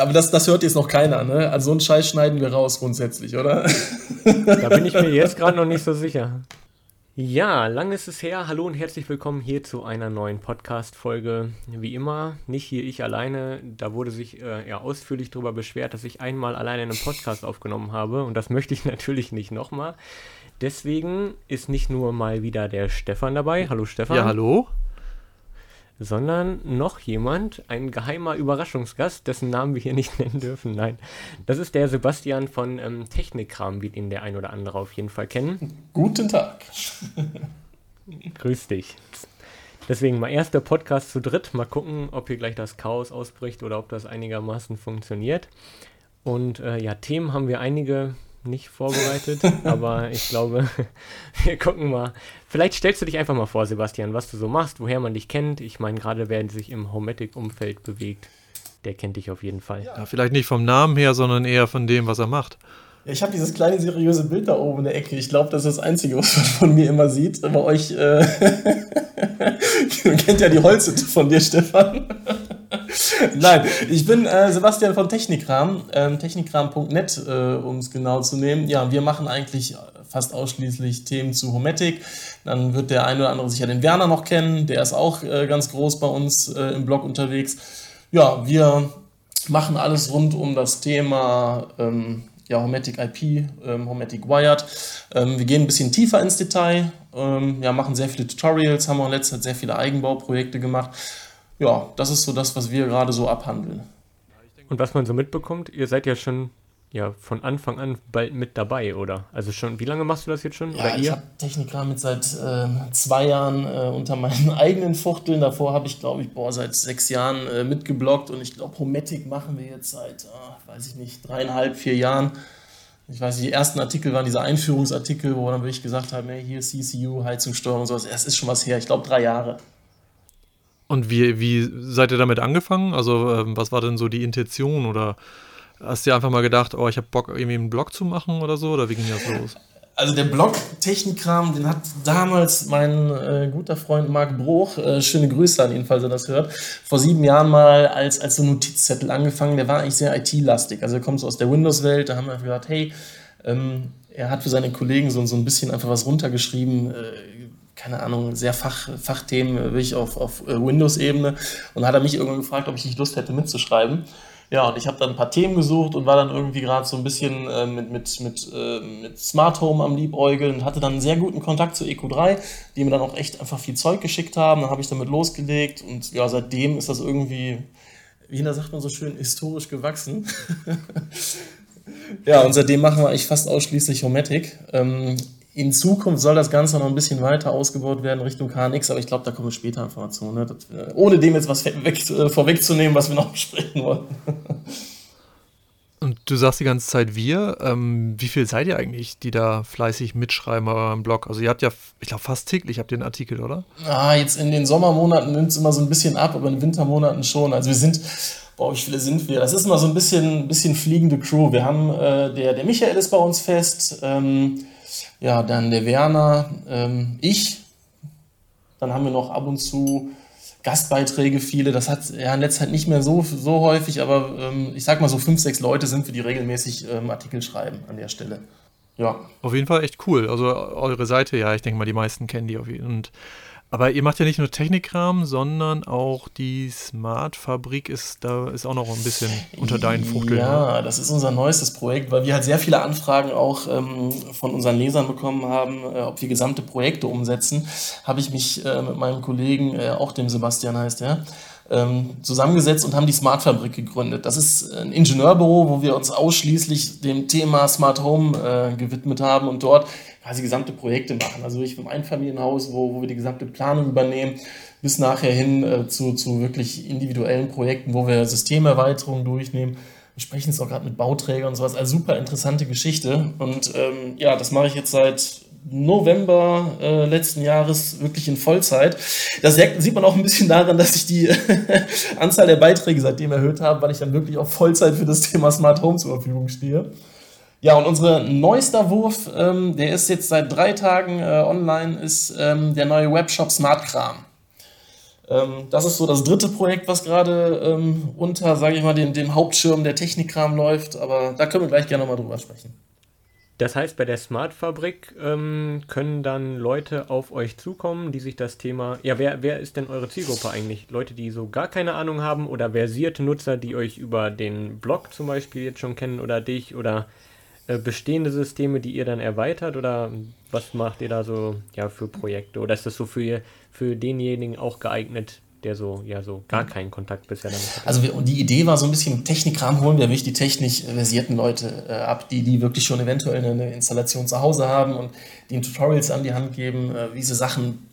Aber das, das hört jetzt noch keiner, ne? Also so einen Scheiß schneiden wir raus grundsätzlich, oder? Da bin ich mir jetzt gerade noch nicht so sicher. Ja, lang ist es her. Hallo und herzlich willkommen hier zu einer neuen Podcast-Folge. Wie immer, nicht hier ich alleine. Da wurde sich äh, ja ausführlich darüber beschwert, dass ich einmal alleine einen Podcast aufgenommen habe. Und das möchte ich natürlich nicht nochmal. Deswegen ist nicht nur mal wieder der Stefan dabei. Hallo Stefan. Ja, hallo sondern noch jemand, ein geheimer Überraschungsgast, dessen Namen wir hier nicht nennen dürfen. Nein, das ist der Sebastian von ähm, Technikkram, wie ihn der ein oder andere auf jeden Fall kennen. Guten Tag. Grüß dich. Deswegen mal erster Podcast zu dritt. Mal gucken, ob hier gleich das Chaos ausbricht oder ob das einigermaßen funktioniert. Und äh, ja, Themen haben wir einige nicht vorbereitet, aber ich glaube, wir gucken mal. Vielleicht stellst du dich einfach mal vor, Sebastian, was du so machst, woher man dich kennt. Ich meine, gerade wer sich im Hometic-Umfeld bewegt, der kennt dich auf jeden Fall. Ja, vielleicht nicht vom Namen her, sondern eher von dem, was er macht. Ja, ich habe dieses kleine seriöse Bild da oben in der Ecke. Ich glaube, das ist das Einzige, was man von mir immer sieht. Bei euch äh, kennt ja die Holzhütte von dir, Stefan. Nein, ich bin äh, Sebastian von Technikram, ähm, technikram.net, äh, um es genau zu nehmen. Ja, wir machen eigentlich fast ausschließlich Themen zu Hometic. Dann wird der eine oder andere sicher den Werner noch kennen, der ist auch äh, ganz groß bei uns äh, im Blog unterwegs. Ja, wir machen alles rund um das Thema ähm, ja, Hometic IP, ähm, Hometic Wired. Ähm, wir gehen ein bisschen tiefer ins Detail, ähm, ja, machen sehr viele Tutorials, haben auch in letzter Zeit sehr viele Eigenbauprojekte gemacht ja, das ist so das, was wir gerade so abhandeln. Und was man so mitbekommt, ihr seid ja schon ja, von Anfang an bald mit dabei, oder? Also schon, wie lange machst du das jetzt schon? Ja, ich habe Techniker mit seit äh, zwei Jahren äh, unter meinen eigenen Fuchteln. Davor habe ich, glaube ich, boah, seit sechs Jahren äh, mitgeblockt und ich glaube, Hometic machen wir jetzt seit, oh, weiß ich nicht, dreieinhalb, vier Jahren. Ich weiß, die ersten Artikel waren diese Einführungsartikel, wo dann wirklich gesagt haben, hey, hier CCU, Heizungssteuerung und sowas. Es ist schon was her, ich glaube drei Jahre. Und wie, wie seid ihr damit angefangen? Also, ähm, was war denn so die Intention? Oder hast du einfach mal gedacht, oh, ich habe Bock, irgendwie einen Blog zu machen oder so? Oder wie ging das los? Also der Blog Technikkram, den hat damals mein äh, guter Freund Marc Bruch, äh, schöne Grüße an ihn, falls er das hört, vor sieben Jahren mal als, als so Notizzettel angefangen. Der war eigentlich sehr IT-lastig. Also er kommt so aus der Windows-Welt. Da haben wir gesagt, hey, ähm, er hat für seine Kollegen so, so ein bisschen einfach was runtergeschrieben. Äh, keine Ahnung, sehr Fach, Fachthemen wirklich auf, auf äh, Windows-Ebene. Und hat er mich irgendwann gefragt, ob ich nicht Lust hätte mitzuschreiben. Ja, und ich habe dann ein paar Themen gesucht und war dann irgendwie gerade so ein bisschen äh, mit, mit, mit, äh, mit Smart Home am Liebäugeln und hatte dann einen sehr guten Kontakt zu EQ3, die mir dann auch echt einfach viel Zeug geschickt haben. Dann habe ich damit losgelegt und ja, seitdem ist das irgendwie, wie da sagt man so schön, historisch gewachsen. ja, und seitdem machen wir eigentlich fast ausschließlich Hometic. Ähm, in Zukunft soll das Ganze noch ein bisschen weiter ausgebaut werden Richtung KNX, aber ich glaube, da kommen später Informationen. Ne? Das, ohne dem jetzt was weg, äh, vorwegzunehmen, was wir noch besprechen wollen. Und du sagst die ganze Zeit wir. Ähm, wie viel seid ihr eigentlich, die da fleißig mitschreiben bei eurem Blog? Also ihr habt ja, ich glaube, fast täglich habt ihr einen Artikel, oder? Ah, jetzt in den Sommermonaten nimmt es immer so ein bisschen ab, aber in den Wintermonaten schon. Also wir sind, boah, wie viele sind wir? Das ist immer so ein bisschen, bisschen fliegende Crew. Wir haben, äh, der, der Michael ist bei uns fest. Ähm, ja, dann der Werner, ähm, ich. Dann haben wir noch ab und zu Gastbeiträge, viele. Das hat ja in letzter Zeit nicht mehr so, so häufig, aber ähm, ich sag mal so fünf, sechs Leute sind wir, die regelmäßig ähm, Artikel schreiben an der Stelle. Ja. Auf jeden Fall echt cool. Also eure Seite, ja, ich denke mal, die meisten kennen die auf jeden Fall. Und aber ihr macht ja nicht nur Technikkram, sondern auch die Smart-Fabrik ist da ist auch noch ein bisschen unter deinen Fuchteln. Ja, ne? das ist unser neuestes Projekt, weil wir halt sehr viele Anfragen auch ähm, von unseren Lesern bekommen haben, äh, ob wir gesamte Projekte umsetzen. Habe ich mich äh, mit meinem Kollegen, äh, auch dem Sebastian heißt er, ähm, zusammengesetzt und haben die Smart Fabrik gegründet. Das ist ein Ingenieurbüro, wo wir uns ausschließlich dem Thema Smart Home äh, gewidmet haben und dort quasi gesamte Projekte machen. Also ich vom Einfamilienhaus, wo, wo wir die gesamte Planung übernehmen, bis nachher hin äh, zu, zu wirklich individuellen Projekten, wo wir Systemerweiterungen durchnehmen. Wir sprechen jetzt auch gerade mit Bauträgern und sowas. Also super interessante Geschichte. Und ähm, ja, das mache ich jetzt seit November äh, letzten Jahres wirklich in Vollzeit. Das sieht man auch ein bisschen daran, dass ich die Anzahl der Beiträge seitdem erhöht habe, weil ich dann wirklich auf Vollzeit für das Thema Smart Home zur Verfügung stehe. Ja, und unser neuester Wurf, ähm, der ist jetzt seit drei Tagen äh, online, ist ähm, der neue Webshop Smartkram. Ähm, das ist so das dritte Projekt, was gerade ähm, unter, sage ich mal, dem, dem Hauptschirm der Technikkram läuft. Aber da können wir gleich gerne nochmal drüber sprechen. Das heißt, bei der Smart Fabrik ähm, können dann Leute auf euch zukommen, die sich das Thema. Ja, wer, wer ist denn eure Zielgruppe eigentlich? Leute, die so gar keine Ahnung haben oder versierte Nutzer, die euch über den Blog zum Beispiel jetzt schon kennen oder dich oder bestehende Systeme, die ihr dann erweitert oder was macht ihr da so ja, für Projekte? Oder ist das so für, für denjenigen auch geeignet, der so, ja, so gar keinen Kontakt bisher damit hat. Also wir, und die Idee war so ein bisschen Technikkram holen wir wirklich die technisch versierten Leute äh, ab, die, die wirklich schon eventuell eine, Installation zu Hause haben und die Tutorials an die Hand geben, äh, wie sie Sachen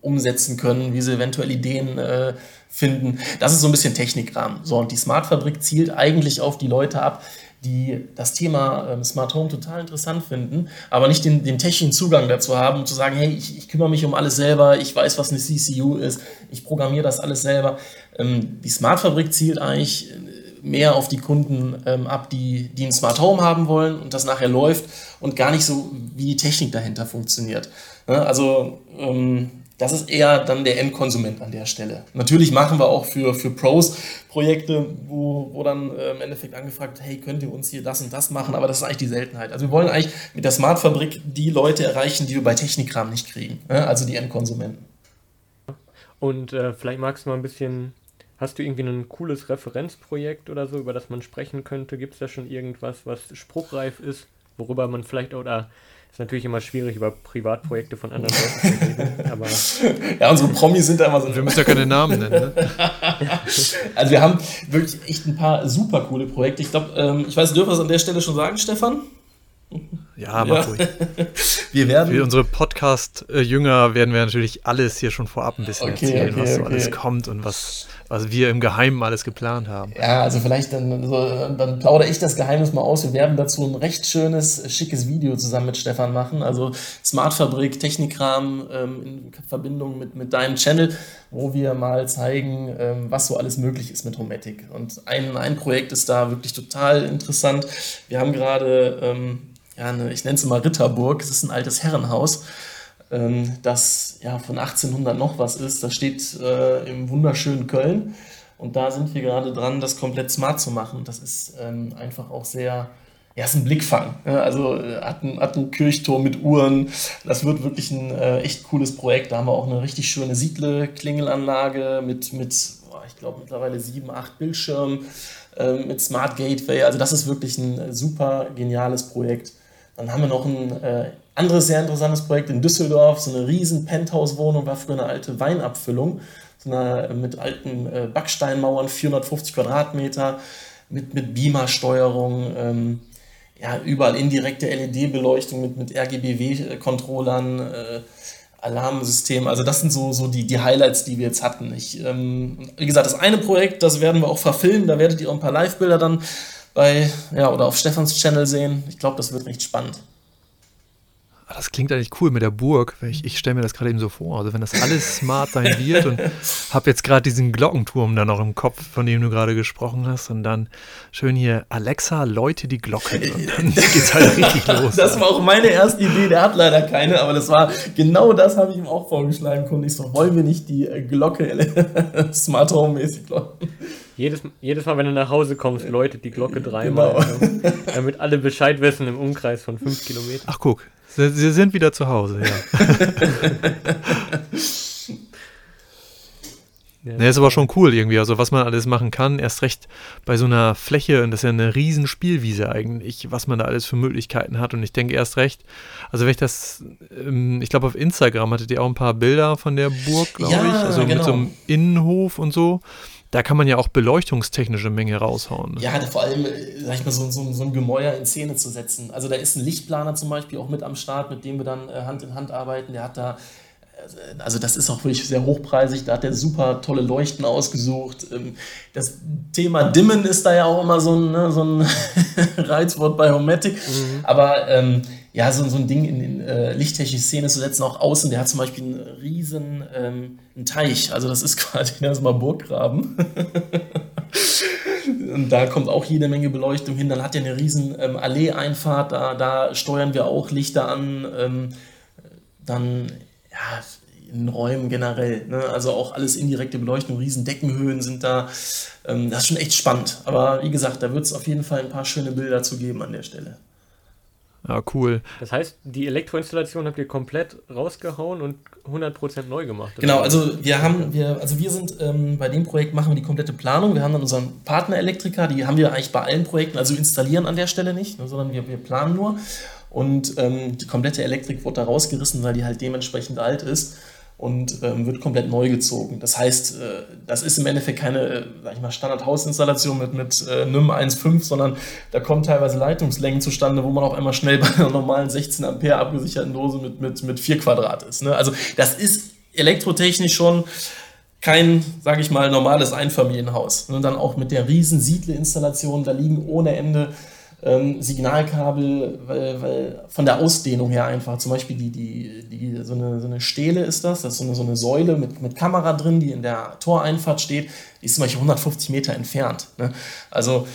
umsetzen können, wie sie eventuell Ideen äh, finden. Das ist so ein bisschen Technikkram. So, und die Smart Fabrik zielt eigentlich auf die Leute ab, die das Thema ähm, Smart Home total interessant finden, aber nicht den, den technischen Zugang dazu haben, um zu sagen, hey, ich, ich, kümmere mich um alles selber, ich weiß, was eine CCU ist, ich programmiere das alles selber. Ähm, die Smart Fabrik zielt eigentlich äh, mehr auf die Kunden ähm, ab, die, die ein Smart Home haben wollen und das nachher läuft und gar nicht so, wie die Technik dahinter funktioniert. Ja, also ähm, das ist eher dann der Endkonsument an der Stelle. Natürlich machen wir auch für, für Pros Projekte, wo, wo dann äh, im Endeffekt angefragt, hey, könnt ihr uns hier das und das machen, aber das ist eigentlich die Seltenheit. Also wir wollen eigentlich mit der Smart Fabrik die Leute erreichen, die wir bei Technikkram nicht kriegen, ne? also die Endkonsumenten. Und äh, vielleicht magst du mal ein bisschen, hast du irgendwie ein cooles Referenzprojekt oder so, über das man sprechen könnte? Gibt es da schon irgendwas, was spruchreif ist, worüber man vielleicht oder ist natürlich immer schwierig, über Privatprojekte von anderen Leuten zu reden. Aber ja, unsere Promis sind da immer so. Wir müssen ja keine Namen nennen. Ne? also, wir haben wirklich echt ein paar super coole Projekte. Ich glaube, ähm, ich weiß, dürfen wir es an der Stelle schon sagen, Stefan? Ja, mach ja. ruhig. Wir werden. Für unsere Podcast-Jünger werden wir natürlich alles hier schon vorab ein bisschen okay, erzählen, okay, was so okay. alles kommt und was, was wir im Geheimen alles geplant haben. Ja, also vielleicht dann, so, dann plaudere ich das Geheimnis mal aus. Wir werden dazu ein recht schönes, schickes Video zusammen mit Stefan machen. Also Smartfabrik, Technikrahmen ähm, in Verbindung mit, mit deinem Channel, wo wir mal zeigen, ähm, was so alles möglich ist mit Hometic. Und ein, ein Projekt ist da wirklich total interessant. Wir haben gerade. Ähm, ja, eine, ich nenne es mal Ritterburg, es ist ein altes Herrenhaus, ähm, das ja von 1800 noch was ist. Das steht äh, im wunderschönen Köln und da sind wir gerade dran, das komplett smart zu machen. Das ist ähm, einfach auch sehr, ja, ist ein Blickfang. Ja, also äh, hat, ein, hat ein Kirchturm mit Uhren. Das wird wirklich ein äh, echt cooles Projekt. Da haben wir auch eine richtig schöne Siedle-Klingelanlage mit, mit oh, ich glaube, mittlerweile sieben, acht Bildschirmen äh, mit Smart Gateway. Also das ist wirklich ein super geniales Projekt. Dann haben wir noch ein äh, anderes sehr interessantes Projekt in Düsseldorf, so eine riesen Penthouse-Wohnung, war früher eine alte Weinabfüllung, so eine, äh, mit alten äh, Backsteinmauern, 450 Quadratmeter, mit, mit Beamer-Steuerung, ähm, ja, überall indirekte LED-Beleuchtung mit, mit RGBW-Controllern, äh, Alarmsystem. Also das sind so, so die, die Highlights, die wir jetzt hatten. Ich, ähm, wie gesagt, das eine Projekt, das werden wir auch verfilmen, da werdet ihr auch ein paar Live-Bilder dann bei, ja, oder auf Stefans Channel sehen. Ich glaube, das wird recht spannend. Ah, das klingt eigentlich cool mit der Burg. Ich, ich stelle mir das gerade eben so vor. Also wenn das alles smart sein wird und habe jetzt gerade diesen Glockenturm da noch im Kopf, von dem du gerade gesprochen hast und dann schön hier Alexa, läute die Glocke. Und dann geht's halt richtig los. Das war auch meine erste Idee. Der hat leider keine, aber das war genau das habe ich ihm auch vorgeschlagen. Und ich so, wollen wir nicht die Glocke Smart Home mäßig läuten? Jedes, jedes Mal, wenn du nach Hause kommst, läutet die Glocke dreimal. Genau. damit alle Bescheid wissen im Umkreis von fünf Kilometern. Ach, guck. Sie, sie sind wieder zu Hause, ja. Ja, nee, ist aber schon cool irgendwie, also was man alles machen kann, erst recht bei so einer Fläche, und das ist ja eine riesen Spielwiese eigentlich, was man da alles für Möglichkeiten hat. Und ich denke erst recht, also wenn ich das, ähm, ich glaube auf Instagram hattet ihr auch ein paar Bilder von der Burg, glaube ja, ich, also genau. mit so einem Innenhof und so da kann man ja auch beleuchtungstechnische Menge raushauen. Ne? Ja, vor allem, sag ich mal, so, so, so, ein Gemäuer in Szene zu setzen. Also da ist ein Lichtplaner zum Beispiel auch mit am Start, mit dem wir dann äh, Hand in Hand arbeiten. Der hat da, äh, also das ist auch wirklich sehr hochpreisig, da hat der super tolle Leuchten ausgesucht. Ähm, das Thema Dimmen ist da ja auch immer so ein, ne, so ein Reizwort bei Homatic. Mhm. Aber ähm, ja, so, so ein Ding in, in äh, lichttechnische Szene zu setzen, auch außen, der hat zum Beispiel einen riesen ähm, einen Teich, also das ist quasi erstmal Burggraben. Und da kommt auch jede Menge Beleuchtung hin. Dann hat er eine riesen ähm, Allee-Einfahrt, da, da steuern wir auch Lichter an. Ähm, dann, ja, in Räumen generell. Ne? Also auch alles indirekte Beleuchtung, riesen Deckenhöhen sind da. Ähm, das ist schon echt spannend. Aber wie gesagt, da wird es auf jeden Fall ein paar schöne Bilder zu geben an der Stelle. Ja, cool. Das heißt, die Elektroinstallation habt ihr komplett rausgehauen und 100% neu gemacht. Genau, also wir haben, wir, also wir sind ähm, bei dem Projekt machen wir die komplette Planung. Wir haben dann unseren Partner-Elektriker, die haben wir eigentlich bei allen Projekten, also installieren an der Stelle nicht, ne, sondern wir, wir planen nur. Und ähm, die komplette Elektrik wurde da rausgerissen, weil die halt dementsprechend alt ist und ähm, wird komplett neu gezogen. Das heißt, äh, das ist im Endeffekt keine, äh, sag ich mal, Standard-Hausinstallation mit, mit äh, NIM 1.5, sondern da kommen teilweise Leitungslängen zustande, wo man auf einmal schnell bei einer normalen 16 Ampere abgesicherten Dose mit, mit, mit 4 Quadrat ist. Ne? Also das ist elektrotechnisch schon kein, sage ich mal, normales Einfamilienhaus. Und dann auch mit der riesen Siedle-Installation, da liegen ohne Ende ähm, Signalkabel, weil, weil von der Ausdehnung her einfach, zum Beispiel die, die, die, so, eine, so eine Stele ist das, das ist so eine, so eine Säule mit, mit Kamera drin, die in der Toreinfahrt steht, die ist zum Beispiel 150 Meter entfernt. Ne? Also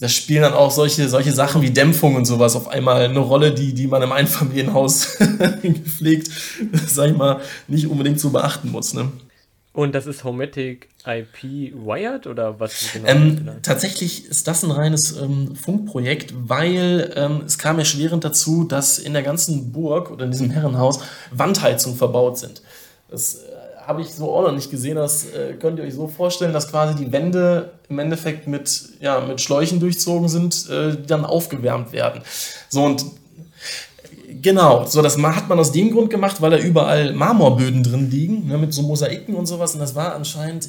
da spielen dann auch solche, solche Sachen wie Dämpfung und sowas auf einmal eine Rolle, die, die man im Einfamilienhaus gepflegt, sag ich mal, nicht unbedingt so beachten muss. Ne? Und das ist Homatic IP Wired oder was genau? Ähm, tatsächlich ist das ein reines ähm, Funkprojekt, weil ähm, es kam erschwerend dazu, dass in der ganzen Burg oder in diesem Herrenhaus Wandheizungen verbaut sind. Das äh, habe ich so auch noch nicht gesehen. Das äh, könnt ihr euch so vorstellen, dass quasi die Wände im Endeffekt mit, ja, mit Schläuchen durchzogen sind, äh, die dann aufgewärmt werden. So und Genau, so das hat man aus dem Grund gemacht, weil da überall Marmorböden drin liegen, ne, mit so Mosaiken und sowas. Und das war anscheinend,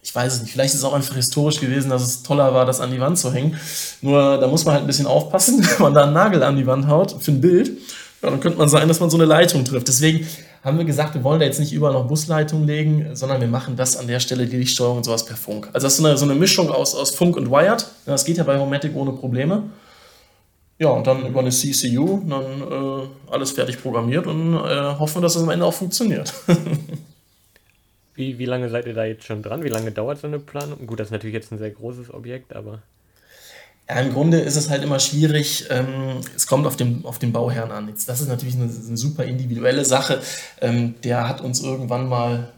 ich weiß es nicht, vielleicht ist es auch einfach historisch gewesen, dass es toller war, das an die Wand zu hängen. Nur da muss man halt ein bisschen aufpassen, wenn man da einen Nagel an die Wand haut für ein Bild. Ja, dann könnte man sein, dass man so eine Leitung trifft. Deswegen haben wir gesagt, wir wollen da jetzt nicht überall noch Busleitungen legen, sondern wir machen das an der Stelle, die Lichtsteuerung und sowas per Funk. Also das ist so eine, so eine Mischung aus, aus Funk und Wired. Das geht ja bei Homatic ohne Probleme. Ja, und dann über eine CCU dann äh, alles fertig programmiert und äh, hoffen, dass es am Ende auch funktioniert. wie, wie lange seid ihr da jetzt schon dran? Wie lange dauert so eine Planung? Gut, das ist natürlich jetzt ein sehr großes Objekt, aber. Ja, im Grunde ist es halt immer schwierig. Ähm, es kommt auf den, auf den Bauherrn an. Jetzt, das ist natürlich eine, eine super individuelle Sache. Ähm, der hat uns irgendwann mal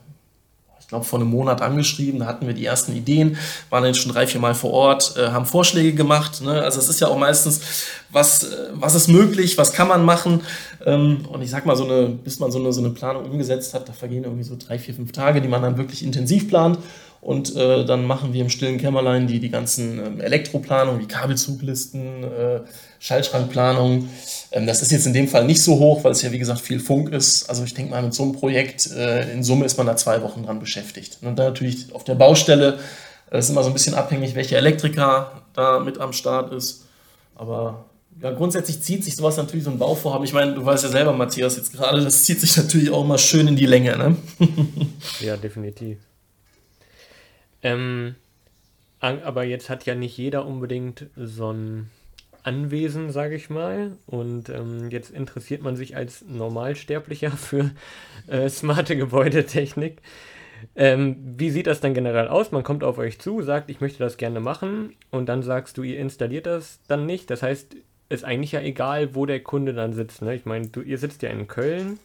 glaube, vor einem Monat angeschrieben. Da hatten wir die ersten Ideen, waren jetzt schon drei, vier Mal vor Ort, äh, haben Vorschläge gemacht. Ne? Also es ist ja auch meistens, was, äh, was ist möglich, was kann man machen. Ähm, und ich sag mal, so eine, bis man so eine, so eine Planung umgesetzt hat, da vergehen irgendwie so drei, vier, fünf Tage, die man dann wirklich intensiv plant. Und äh, dann machen wir im stillen Kämmerlein die, die ganzen ähm, Elektroplanungen, wie Kabelzuglisten, äh, Schaltschrankplanung. Ähm, das ist jetzt in dem Fall nicht so hoch, weil es ja wie gesagt viel Funk ist. Also ich denke mal, mit so einem Projekt äh, in Summe ist man da zwei Wochen dran beschäftigt. Und dann natürlich auf der Baustelle äh, ist immer so ein bisschen abhängig, welcher Elektriker da mit am Start ist. Aber ja, grundsätzlich zieht sich sowas natürlich so ein Bauvorhaben. Ich meine, du weißt ja selber, Matthias, jetzt gerade, das zieht sich natürlich auch mal schön in die Länge. Ne? ja, definitiv. Ähm, aber jetzt hat ja nicht jeder unbedingt so ein Anwesen, sage ich mal. Und ähm, jetzt interessiert man sich als Normalsterblicher für äh, smarte Gebäudetechnik. Ähm, wie sieht das dann generell aus? Man kommt auf euch zu, sagt, ich möchte das gerne machen und dann sagst du, ihr installiert das dann nicht. Das heißt, ist eigentlich ja egal, wo der Kunde dann sitzt. Ne? Ich meine, ihr sitzt ja in Köln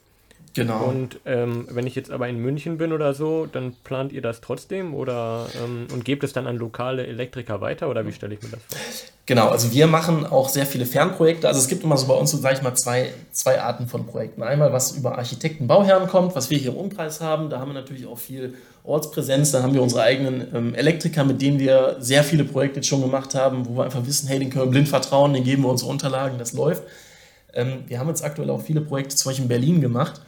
Genau. Und ähm, wenn ich jetzt aber in München bin oder so, dann plant ihr das trotzdem oder ähm, und gebt es dann an lokale Elektriker weiter oder wie stelle ich mir das vor? Genau, also wir machen auch sehr viele Fernprojekte. Also es gibt immer so bei uns so, sage ich mal, zwei, zwei Arten von Projekten. Einmal, was über Architekten, Bauherren kommt, was wir hier im Umkreis haben. Da haben wir natürlich auch viel Ortspräsenz. Dann haben wir unsere eigenen ähm, Elektriker, mit denen wir sehr viele Projekte jetzt schon gemacht haben, wo wir einfach wissen, hey, den können wir blind vertrauen, den geben wir unsere Unterlagen, das läuft. Ähm, wir haben jetzt aktuell auch viele Projekte, zum Beispiel in Berlin gemacht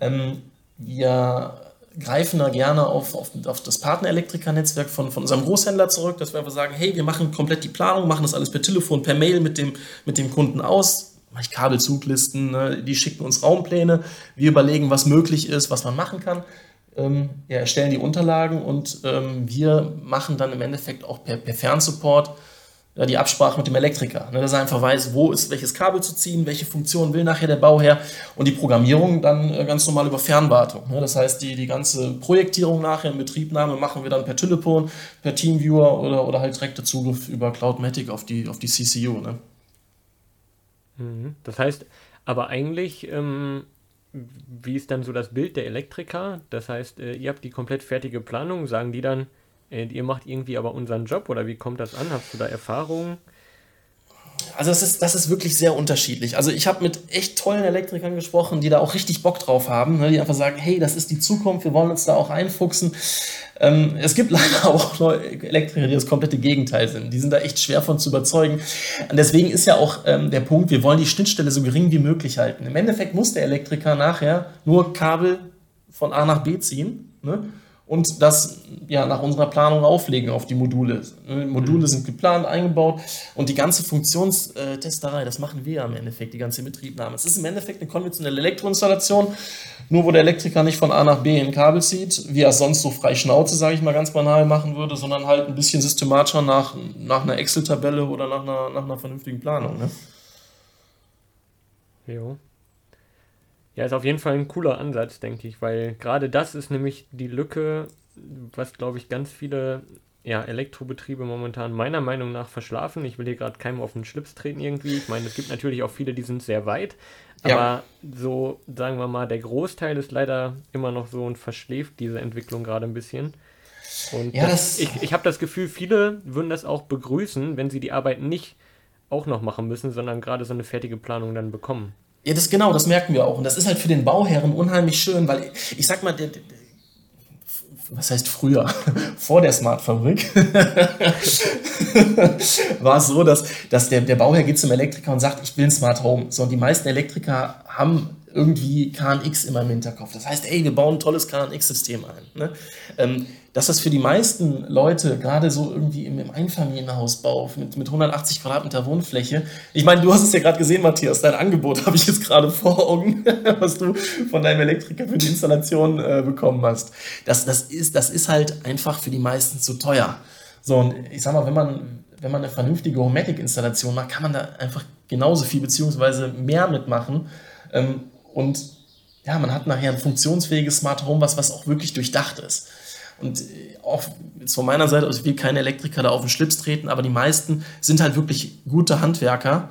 ähm, wir greifen da gerne auf, auf, auf das Partnerelektriker-Netzwerk von, von unserem Großhändler zurück, dass wir einfach sagen, hey, wir machen komplett die Planung, machen das alles per Telefon, per Mail mit dem, mit dem Kunden aus, mache ich Kabelzuglisten, ne? die schicken uns Raumpläne, wir überlegen, was möglich ist, was man machen kann, ähm, ja, erstellen die Unterlagen und ähm, wir machen dann im Endeffekt auch per, per Fernsupport ja, die Absprache mit dem Elektriker, ne, dass er einfach weiß, wo ist welches Kabel zu ziehen, welche Funktion will nachher der Bauherr und die Programmierung dann äh, ganz normal über Fernwartung. Ne, das heißt, die, die ganze Projektierung nachher in Betriebnahme machen wir dann per Telefon, per Teamviewer oder, oder halt direkter Zugriff über Cloudmatic auf die, auf die CCU. Ne? Mhm. Das heißt, aber eigentlich ähm, wie ist dann so das Bild der Elektriker? Das heißt, äh, ihr habt die komplett fertige Planung, sagen die dann, äh, ihr macht irgendwie aber unseren Job oder wie kommt das an? Hast du da Erfahrungen? Also das ist, das ist wirklich sehr unterschiedlich. Also ich habe mit echt tollen Elektrikern gesprochen, die da auch richtig Bock drauf haben, ne, die einfach sagen, hey, das ist die Zukunft, wir wollen uns da auch einfuchsen. Ähm, es gibt leider auch Elektriker, die das komplette Gegenteil sind. Die sind da echt schwer von zu überzeugen. Und deswegen ist ja auch ähm, der Punkt, wir wollen die Schnittstelle so gering wie möglich halten. Im Endeffekt muss der Elektriker nachher nur Kabel von A nach B ziehen. Ne? Und das ja nach unserer Planung auflegen auf die Module. Module sind geplant, eingebaut und die ganze Funktionstesterei, das machen wir am Endeffekt, die ganze Betriebnahme. Es ist im Endeffekt eine konventionelle Elektroinstallation, nur wo der Elektriker nicht von A nach B ein Kabel zieht, wie er es sonst so frei Schnauze, sage ich mal ganz banal, machen würde, sondern halt ein bisschen systematischer nach, nach einer Excel-Tabelle oder nach einer, nach einer vernünftigen Planung. Ne? Jo. Ja, ist auf jeden Fall ein cooler Ansatz, denke ich, weil gerade das ist nämlich die Lücke, was, glaube ich, ganz viele ja, Elektrobetriebe momentan meiner Meinung nach verschlafen. Ich will hier gerade keinem auf den Schlips treten irgendwie. Ich meine, es gibt natürlich auch viele, die sind sehr weit, aber ja. so, sagen wir mal, der Großteil ist leider immer noch so und verschläft diese Entwicklung gerade ein bisschen. Und ja, das, ich, ich habe das Gefühl, viele würden das auch begrüßen, wenn sie die Arbeit nicht auch noch machen müssen, sondern gerade so eine fertige Planung dann bekommen. Ja, das genau, das merken wir auch. Und das ist halt für den Bauherren unheimlich schön, weil ich, sag mal, der, der, was heißt früher, vor der Smart-Fabrik, war es so, dass, dass der, der Bauherr geht zum Elektriker und sagt, ich will ein Smart Home. So, und die meisten Elektriker haben irgendwie KNX immer im Hinterkopf. Das heißt, ey, wir bauen ein tolles KNX-System ein. Ne? Ähm, dass das für die meisten Leute, gerade so irgendwie im, Einfamilienhausbau mit, mit 180 Quadratmeter Wohnfläche, ich meine, du hast es ja gerade gesehen, Matthias, dein Angebot habe ich jetzt gerade vor Augen, was du von deinem Elektriker für die Installation äh, bekommen hast. Das, das, ist, das ist halt einfach für die meisten zu teuer. So, und ich sag mal, wenn man, wenn man eine vernünftige Homatic-Installation macht, kann man da einfach genauso viel beziehungsweise mehr mitmachen. Ähm, und ja, man hat nachher ein funktionsfähiges Smart Home, was, was auch wirklich durchdacht ist. Und äh, auch jetzt von meiner Seite, ich will keine Elektriker da auf den Schlips treten, aber die meisten sind halt wirklich gute Handwerker.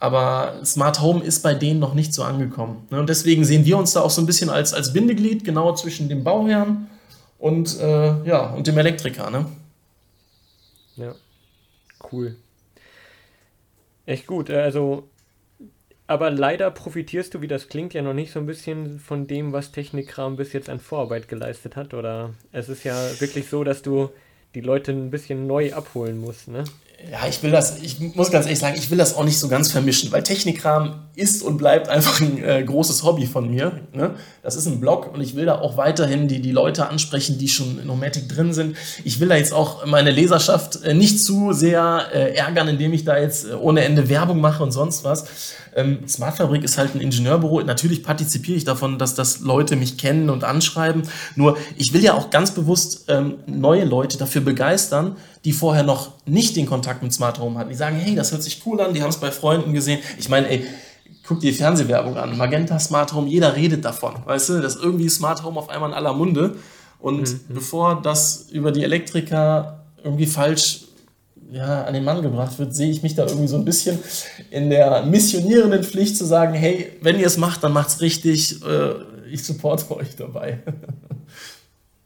Aber Smart Home ist bei denen noch nicht so angekommen. Ne? Und deswegen sehen wir uns da auch so ein bisschen als, als Bindeglied, genau zwischen dem Bauherrn und, äh, ja, und dem Elektriker. Ne? Ja, cool. Echt gut. Also aber leider profitierst du, wie das klingt, ja noch nicht so ein bisschen von dem, was Technikkram bis jetzt an Vorarbeit geleistet hat. Oder es ist ja wirklich so, dass du die Leute ein bisschen neu abholen musst, ne? ja, ich will das, ich muss ganz ehrlich sagen, ich will das auch nicht so ganz vermischen, weil Technikkram ist und bleibt einfach ein äh, großes Hobby von mir. Ne? Das ist ein Blog und ich will da auch weiterhin die, die Leute ansprechen, die schon in Nomatic drin sind. Ich will da jetzt auch meine Leserschaft äh, nicht zu sehr äh, ärgern, indem ich da jetzt äh, ohne Ende Werbung mache und sonst was. Ähm, Smartfabrik ist halt ein Ingenieurbüro. Natürlich partizipiere ich davon, dass das Leute mich kennen und anschreiben. Nur ich will ja auch ganz bewusst ähm, neue Leute dafür begeistern, die vorher noch nicht den Kontakt mit Smart Home hatten. Die sagen, hey, das hört sich cool an, die haben es bei Freunden gesehen. Ich meine, ey, guck dir die Fernsehwerbung an. Magenta Smart Home, jeder redet davon. Weißt du, das ist irgendwie Smart Home auf einmal in aller Munde. Und mhm. bevor das über die Elektriker irgendwie falsch ja, an den Mann gebracht wird, sehe ich mich da irgendwie so ein bisschen in der missionierenden Pflicht zu sagen, hey, wenn ihr es macht, dann macht es richtig. Äh, ich supporte euch dabei.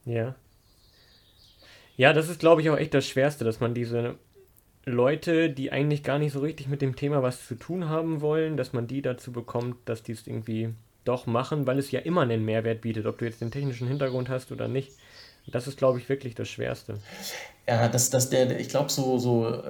Ja. Ja, das ist, glaube ich, auch echt das Schwerste, dass man diese Leute, die eigentlich gar nicht so richtig mit dem Thema was zu tun haben wollen, dass man die dazu bekommt, dass die es irgendwie doch machen, weil es ja immer einen Mehrwert bietet, ob du jetzt den technischen Hintergrund hast oder nicht. Das ist, glaube ich, wirklich das Schwerste. Ja, dass das der, ich glaube, so, so äh,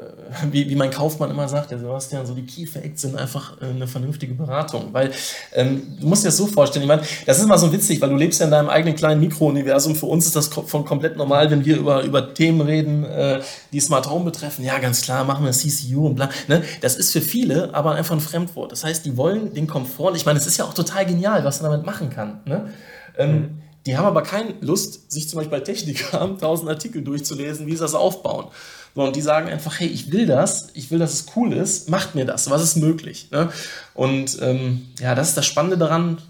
wie, wie mein Kaufmann immer sagt, der Sebastian, so die Key Facts sind einfach äh, eine vernünftige Beratung. Weil ähm, du musst dir das so vorstellen, ich meine, das ist immer so witzig, weil du lebst ja in deinem eigenen kleinen Mikrouniversum. Für uns ist das von komplett normal, wenn wir über, über Themen reden, äh, die Smart Home betreffen. Ja, ganz klar, machen wir CCU und bla. Ne? Das ist für viele aber einfach ein Fremdwort. Das heißt, die wollen den Komfort. Ich meine, es ist ja auch total genial, was man damit machen kann. Ne? Ähm, mhm die haben aber keine Lust, sich zum Beispiel bei Technikern tausend Artikel durchzulesen, wie sie das aufbauen. und die sagen einfach, hey, ich will das, ich will, dass es cool ist, macht mir das, was ist möglich. Ne? Und ähm, ja, das ist das Spannende daran,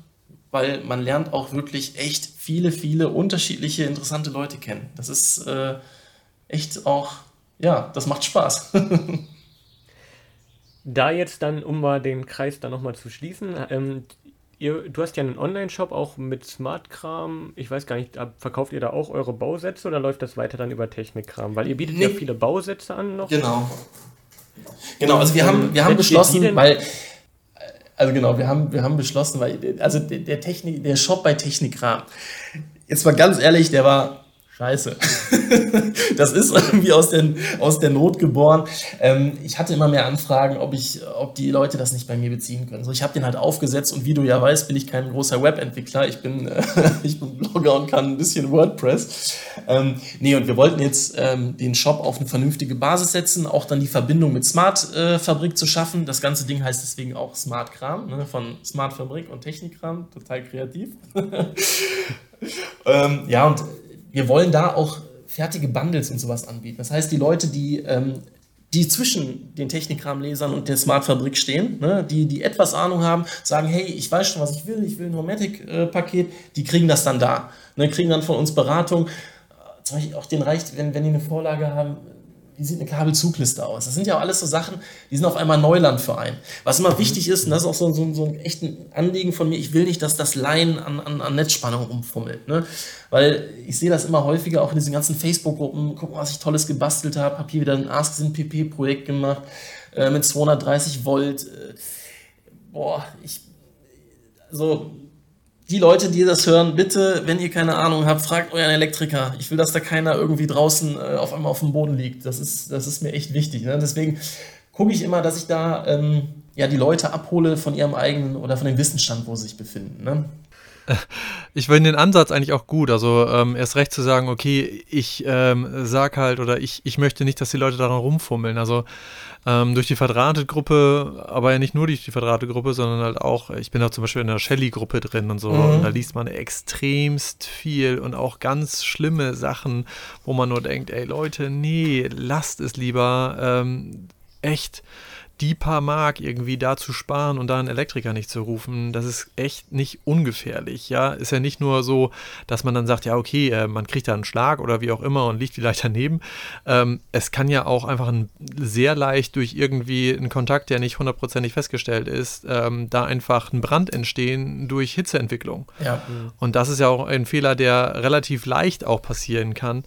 weil man lernt auch wirklich echt viele, viele unterschiedliche, interessante Leute kennen. Das ist äh, echt auch, ja, das macht Spaß. da jetzt dann, um mal den Kreis dann nochmal zu schließen, ähm, ihr, du hast ja einen Online-Shop auch mit Smart-Kram. Ich weiß gar nicht, verkauft ihr da auch eure Bausätze oder läuft das weiter dann über Technik-Kram? Weil ihr bietet nee. ja viele Bausätze an noch. Genau. Genau, also wir haben, wir haben beschlossen, weil also genau, wir haben, wir haben beschlossen, weil, also der Technik, der Shop bei Technikram, jetzt mal ganz ehrlich, der war Scheiße. das ist irgendwie aus, den, aus der Not geboren. Ähm, ich hatte immer mehr Anfragen, ob, ich, ob die Leute das nicht bei mir beziehen können. So, ich habe den halt aufgesetzt und wie du ja weißt, bin ich kein großer Webentwickler. Ich bin, äh, ich bin Blogger und kann ein bisschen WordPress. Ähm, nee, und wir wollten jetzt ähm, den Shop auf eine vernünftige Basis setzen, auch dann die Verbindung mit Smart äh, Fabrik zu schaffen. Das ganze Ding heißt deswegen auch Smart Kram, ne, von Smart Fabrik und Technikkram. Total kreativ. ähm, ja, und wir wollen da auch fertige Bundles und sowas anbieten. Das heißt, die Leute, die, ähm, die zwischen den Technikrahmen-Lesern und der Smart-Fabrik stehen, ne, die, die etwas Ahnung haben, sagen, hey, ich weiß schon, was ich will, ich will ein Homatic-Paket, die kriegen das dann da. Ne, kriegen dann von uns Beratung. Zum Beispiel auch den reicht, wenn, wenn die eine Vorlage haben, wie sieht eine Kabelzugliste aus? Das sind ja auch alles so Sachen, die sind auf einmal Neuland für einen. Was immer wichtig ist, und das ist auch so, so, so ein echtes Anliegen von mir, ich will nicht, dass das Laien an, an, an Netzspannung rumfummelt. Ne? Weil ich sehe das immer häufiger auch in diesen ganzen Facebook-Gruppen. Guck mal, was ich Tolles gebastelt habe. Habe hier wieder ein Ask PP-Projekt gemacht äh, mit 230 Volt. Äh, boah, ich. So, die Leute, die das hören, bitte, wenn ihr keine Ahnung habt, fragt euren Elektriker. Ich will, dass da keiner irgendwie draußen äh, auf einmal auf dem Boden liegt. Das ist, das ist mir echt wichtig. Ne? Deswegen gucke ich immer, dass ich da ähm, ja, die Leute abhole von ihrem eigenen oder von dem Wissensstand, wo sie sich befinden. Ne? Ich finde den Ansatz eigentlich auch gut. Also ähm, erst recht zu sagen, okay, ich ähm, sag halt oder ich, ich möchte nicht, dass die Leute daran rumfummeln. Also ähm, durch die Verdrahtet-Gruppe, aber ja nicht nur durch die Verdrahtet-Gruppe, sondern halt auch, ich bin auch zum Beispiel in der Shelly-Gruppe drin und so. Mhm. Und da liest man extremst viel und auch ganz schlimme Sachen, wo man nur denkt, ey Leute, nee, lasst es lieber. Ähm, echt die paar Mark irgendwie da zu sparen und da einen Elektriker nicht zu rufen, das ist echt nicht ungefährlich. Ja, ist ja nicht nur so, dass man dann sagt, ja, okay, äh, man kriegt da einen Schlag oder wie auch immer und liegt vielleicht daneben. Ähm, es kann ja auch einfach ein, sehr leicht durch irgendwie einen Kontakt, der nicht hundertprozentig festgestellt ist, ähm, da einfach ein Brand entstehen durch Hitzeentwicklung. Ja. Und das ist ja auch ein Fehler, der relativ leicht auch passieren kann.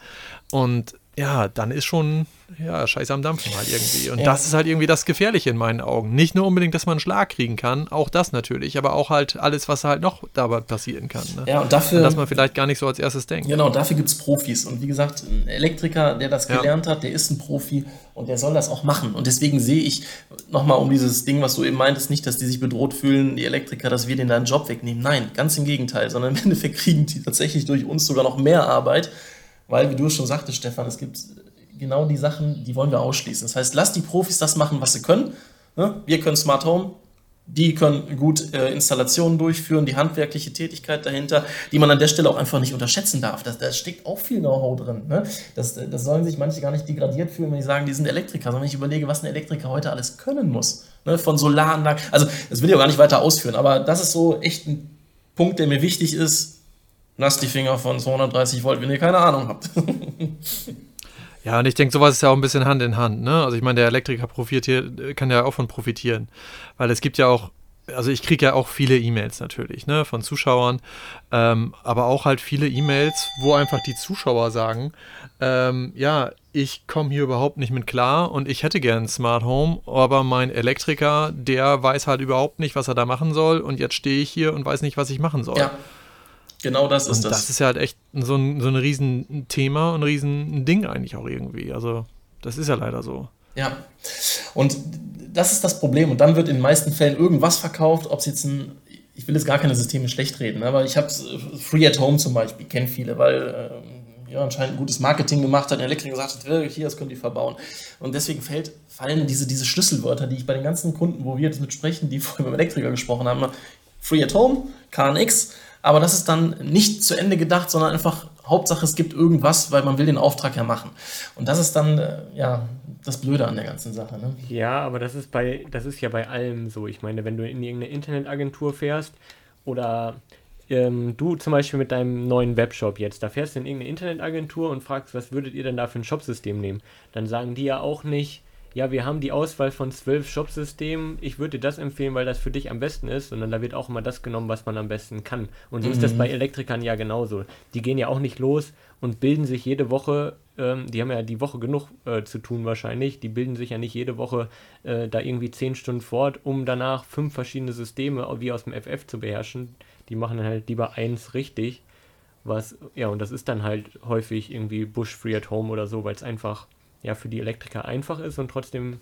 Und ja, dann ist schon, ja, scheiße am Dampfen halt irgendwie. Und ja. das ist halt irgendwie das Gefährliche in meinen Augen. Nicht nur unbedingt, dass man einen Schlag kriegen kann, auch das natürlich, aber auch halt alles, was halt noch dabei passieren kann. Ne? Ja, und dafür. Und dass man vielleicht gar nicht so als erstes denkt. Genau, dafür gibt es Profis. Und wie gesagt, ein Elektriker, der das gelernt ja. hat, der ist ein Profi und der soll das auch machen. Und deswegen sehe ich nochmal um dieses Ding, was du eben meintest, nicht, dass die sich bedroht fühlen, die Elektriker, dass wir denen da einen Job wegnehmen. Nein, ganz im Gegenteil, sondern im Endeffekt kriegen die tatsächlich durch uns sogar noch mehr Arbeit. Weil, wie du schon sagtest, Stefan, es gibt genau die Sachen, die wollen wir ausschließen. Das heißt, lass die Profis das machen, was sie können. Ne? Wir können Smart Home, die können gut äh, Installationen durchführen, die handwerkliche Tätigkeit dahinter, die man an der Stelle auch einfach nicht unterschätzen darf. Da, steckt auch viel Know-how drin. Ne? Das, das sollen sich manche gar nicht degradiert fühlen, wenn die sagen, die sind Elektriker, sondern wenn ich überlege, was ein Elektriker heute alles können muss. Ne? Von Solaranlagen. Also, das will ich auch gar nicht weiter ausführen, aber das ist so echt ein Punkt, der mir wichtig ist. Lasst die Finger von 230 Volt, wenn ihr keine Ahnung habt. Ja, und ich denke, sowas ist ja auch ein bisschen Hand in Hand. Ne? Also ich meine, der Elektriker profitiert, kann ja auch von profitieren. Weil es gibt ja auch, also ich kriege ja auch viele E-Mails natürlich, ne, von Zuschauern, ähm, aber auch halt viele E-Mails, wo einfach die Zuschauer sagen, ähm, ja, ich komme hier überhaupt nicht mit klar und ich hätte gern ein Smart Home, aber mein Elektriker, der weiß halt überhaupt nicht, was er da machen soll und jetzt stehe ich hier und weiß nicht, was ich machen soll. Ja. Genau das ist und das. Das ist ja halt echt so ein, so ein Riesenthema und ein Riesending eigentlich auch irgendwie. Also, das ist ja leider so. Ja. Und das ist das Problem. Und dann wird in den meisten Fällen irgendwas verkauft, ob es jetzt ein, ich will jetzt gar keine Systeme schlecht reden, aber ich habe Free at Home zum Beispiel, kennen viele, weil äh, ja, anscheinend ein gutes Marketing gemacht hat, der Elektriker gesagt hat, hier, das können die verbauen. Und deswegen fällt, fallen diese, diese Schlüsselwörter, die ich bei den ganzen Kunden, wo wir jetzt mit sprechen, die vorhin mit dem Elektriker gesprochen haben, Free at Home, KNX, aber das ist dann nicht zu Ende gedacht, sondern einfach Hauptsache, es gibt irgendwas, weil man will den Auftrag ja machen. Und das ist dann äh, ja das Blöde an der ganzen Sache. Ne? Ja, aber das ist bei, das ist ja bei allem so. Ich meine, wenn du in irgendeine Internetagentur fährst oder ähm, du zum Beispiel mit deinem neuen Webshop jetzt, da fährst du in irgendeine Internetagentur und fragst, was würdet ihr denn da für ein Shopsystem nehmen? Dann sagen die ja auch nicht, ja, wir haben die Auswahl von zwölf Shop-Systemen, ich würde dir das empfehlen, weil das für dich am besten ist, sondern da wird auch immer das genommen, was man am besten kann. Und so mhm. ist das mhm. bei Elektrikern ja genauso. Die gehen ja auch nicht los und bilden sich jede Woche, ähm, die haben ja die Woche genug äh, zu tun wahrscheinlich, die bilden sich ja nicht jede Woche äh, da irgendwie zehn Stunden fort, um danach fünf verschiedene Systeme wie aus dem FF zu beherrschen. Die machen dann halt lieber eins richtig. Was, ja, und das ist dann halt häufig irgendwie Bush Free at Home oder so, weil es einfach ja für die Elektriker einfach ist und trotzdem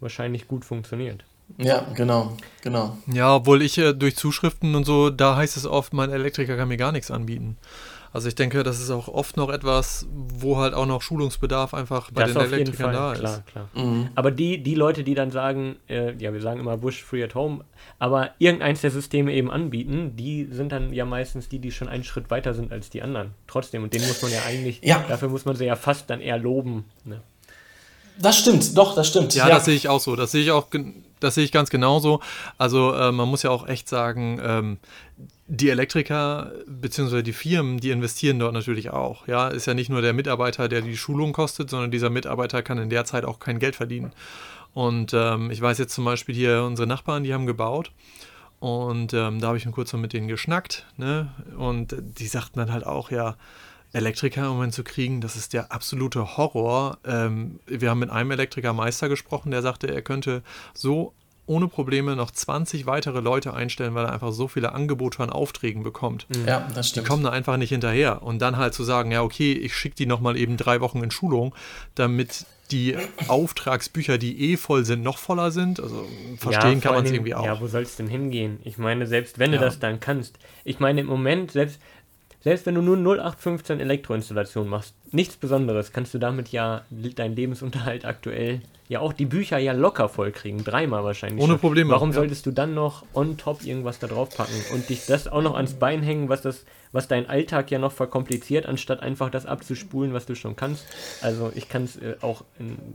wahrscheinlich gut funktioniert. Ja, genau, genau. Ja, obwohl ich äh, durch Zuschriften und so, da heißt es oft, mein Elektriker kann mir gar nichts anbieten. Also ich denke, das ist auch oft noch etwas, wo halt auch noch Schulungsbedarf einfach bei das den Elektrikern da ist. Klar, klar. Mhm. Aber die, die Leute, die dann sagen, äh, ja, wir sagen immer Bush Free at Home, aber irgendeins der Systeme eben anbieten, die sind dann ja meistens die, die schon einen Schritt weiter sind als die anderen. Trotzdem, und den muss man ja eigentlich, ja. dafür muss man sie ja fast dann eher loben. Ne? Das stimmt, doch, das stimmt. Ja, ja, das sehe ich auch so. Das sehe ich auch, das sehe ich ganz genauso. Also äh, man muss ja auch echt sagen, ähm, die Elektriker bzw. die Firmen, die investieren dort natürlich auch. Ja, ist ja nicht nur der Mitarbeiter, der die Schulung kostet, sondern dieser Mitarbeiter kann in der Zeit auch kein Geld verdienen. Und ähm, ich weiß jetzt zum Beispiel hier unsere Nachbarn, die haben gebaut. Und ähm, da habe ich kurz mal mit denen geschnackt. Ne? Und die sagten dann halt auch, ja, Elektriker im Moment zu kriegen, das ist der absolute Horror. Ähm, wir haben mit einem Elektrikermeister gesprochen, der sagte, er könnte so ohne Probleme noch 20 weitere Leute einstellen, weil er einfach so viele Angebote an Aufträgen bekommt. Mhm. Ja, das stimmt. Die kommen da einfach nicht hinterher. Und dann halt zu sagen, ja, okay, ich schicke die nochmal eben drei Wochen in Schulung, damit die Auftragsbücher, die eh voll sind, noch voller sind. Also verstehen ja, kann man es irgendwie auch. Ja, wo soll es denn hingehen? Ich meine, selbst wenn ja. du das dann kannst. Ich meine, im Moment, selbst selbst wenn du nur 0815 Elektroinstallation machst, nichts Besonderes, kannst du damit ja deinen Lebensunterhalt aktuell, ja auch die Bücher ja locker vollkriegen, dreimal wahrscheinlich. Ohne Probleme. Warum ja. solltest du dann noch on top irgendwas da drauf packen und dich das auch noch ans Bein hängen, was das, was deinen Alltag ja noch verkompliziert, anstatt einfach das abzuspulen, was du schon kannst? Also ich kann es äh, auch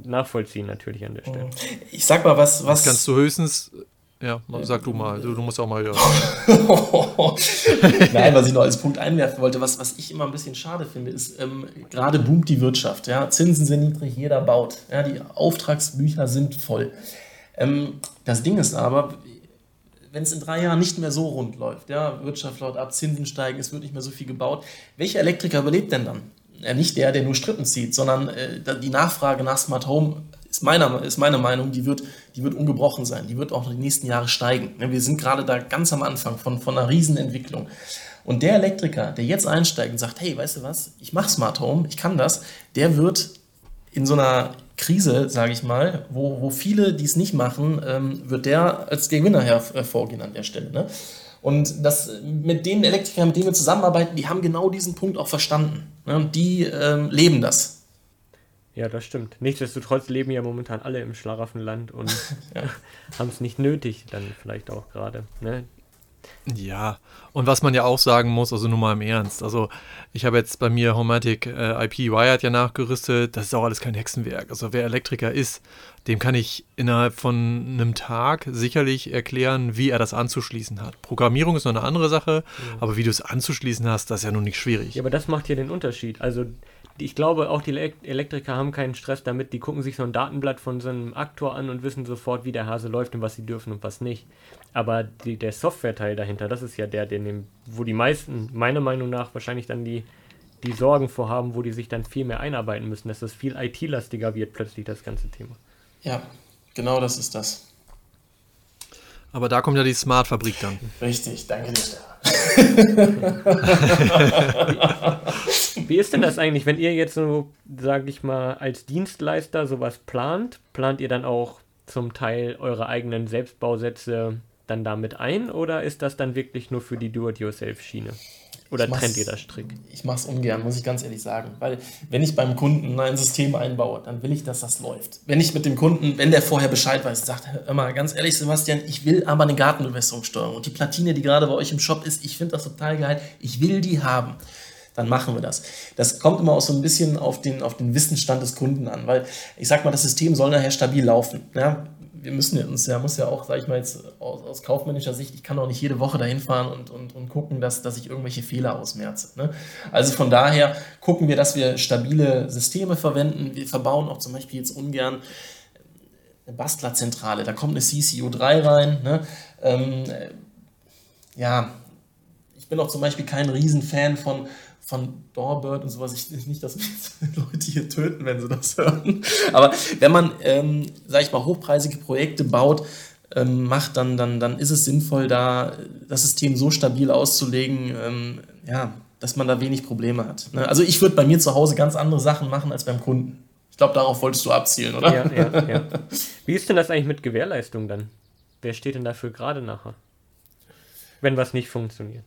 nachvollziehen natürlich an der Stelle. Ich sag mal, was, was. Das kannst du höchstens ja, sag du mal, du, du musst auch mal hören. Nein, was ich noch als Punkt einwerfen wollte, was, was ich immer ein bisschen schade finde, ist, ähm, gerade boomt die Wirtschaft. Ja? Zinsen sind niedrig, jeder baut. Ja? Die Auftragsbücher sind voll. Ähm, das Ding ist aber, wenn es in drei Jahren nicht mehr so rund läuft, ja, Wirtschaft laut ab, Zinsen steigen, es wird nicht mehr so viel gebaut, welcher Elektriker überlebt denn dann? Ja, nicht der, der nur Strippen zieht, sondern äh, die Nachfrage nach Smart Home ist, meiner, ist meine Meinung, die wird, die wird ungebrochen sein. Die wird auch die nächsten Jahre steigen. Wir sind gerade da ganz am Anfang von, von einer Riesenentwicklung. Und der Elektriker, der jetzt einsteigt und sagt, hey, weißt du was, ich mache Smart Home, ich kann das, der wird in so einer Krise, sage ich mal, wo, wo viele dies nicht machen, ähm, wird der als Gewinner hervorgehen an der Stelle. Ne? Und das mit den Elektrikern, mit denen wir zusammenarbeiten, die haben genau diesen Punkt auch verstanden. Ne? Und die ähm, leben das. Ja, das stimmt. Nichtsdestotrotz leben ja momentan alle im Schlaraffenland und ja. haben es nicht nötig, dann vielleicht auch gerade. Ne? Ja, und was man ja auch sagen muss, also nur mal im Ernst, also ich habe jetzt bei mir Homatic äh, IP Wired ja nachgerüstet, das ist auch alles kein Hexenwerk. Also wer Elektriker ist, dem kann ich innerhalb von einem Tag sicherlich erklären, wie er das anzuschließen hat. Programmierung ist noch eine andere Sache, ja. aber wie du es anzuschließen hast, das ist ja nun nicht schwierig. Ja, aber das macht ja den Unterschied. Also ich glaube, auch die Elektriker haben keinen Stress damit. Die gucken sich so ein Datenblatt von so einem Aktor an und wissen sofort, wie der Hase läuft und was sie dürfen und was nicht. Aber die, der Software-Teil dahinter, das ist ja der, den, wo die meisten, meiner Meinung nach, wahrscheinlich dann die, die Sorgen vorhaben, wo die sich dann viel mehr einarbeiten müssen, dass das viel IT-lastiger wird, plötzlich das ganze Thema. Ja, genau das ist das. Aber da kommt ja die Smart-Fabrik dann. Richtig, danke dir, Stefan. Wie ist denn das eigentlich, wenn ihr jetzt so, sage ich mal, als Dienstleister sowas plant? Plant ihr dann auch zum Teil eure eigenen Selbstbausätze dann damit ein oder ist das dann wirklich nur für die Do-it-yourself-Schiene? Oder trennt ihr das strikt? Ich mache es ungern, muss ich ganz ehrlich sagen. Weil wenn ich beim Kunden ein System einbaue, dann will ich, dass das läuft. Wenn ich mit dem Kunden, wenn der vorher Bescheid weiß, sagt, immer ganz ehrlich, Sebastian, ich will aber eine Gartenbewässerungssteuerung. Und die Platine, die gerade bei euch im Shop ist, ich finde das total geil, ich will die haben dann machen wir das. Das kommt immer auch so ein bisschen auf den, auf den Wissensstand des Kunden an, weil ich sag mal, das System soll nachher stabil laufen. Ja? Wir müssen uns ja, muss ja auch, sag ich mal jetzt aus, aus, kaufmännischer Sicht, ich kann auch nicht jede Woche dahin fahren und, und, und gucken, dass, dass ich irgendwelche Fehler ausmerze. Ne? Also von daher gucken wir, dass wir stabile Systeme verwenden. Wir verbauen auch zum Beispiel jetzt ungern eine Bastlerzentrale, da kommt eine CCU3 rein. Ne? Ähm, ja, ich bin auch zum Beispiel kein Riesenfan von, von Doorbird und sowas. Ich nicht, dass Leute hier töten, wenn sie das hören. Aber wenn man, ähm, sag ich mal, hochpreisige Projekte baut, ähm, macht, dann, dann, dann ist es sinnvoll, da das System so stabil auszulegen, ähm, ja, dass man da wenig Probleme hat. Ne? Also ich würde bei mir zu Hause ganz andere Sachen machen als beim Kunden. Ich glaube, darauf wolltest du abzielen, oder? Ja, ja, ja. Wie ist denn das eigentlich mit Gewährleistung dann? Wer steht denn dafür gerade nachher? Wenn was nicht funktioniert.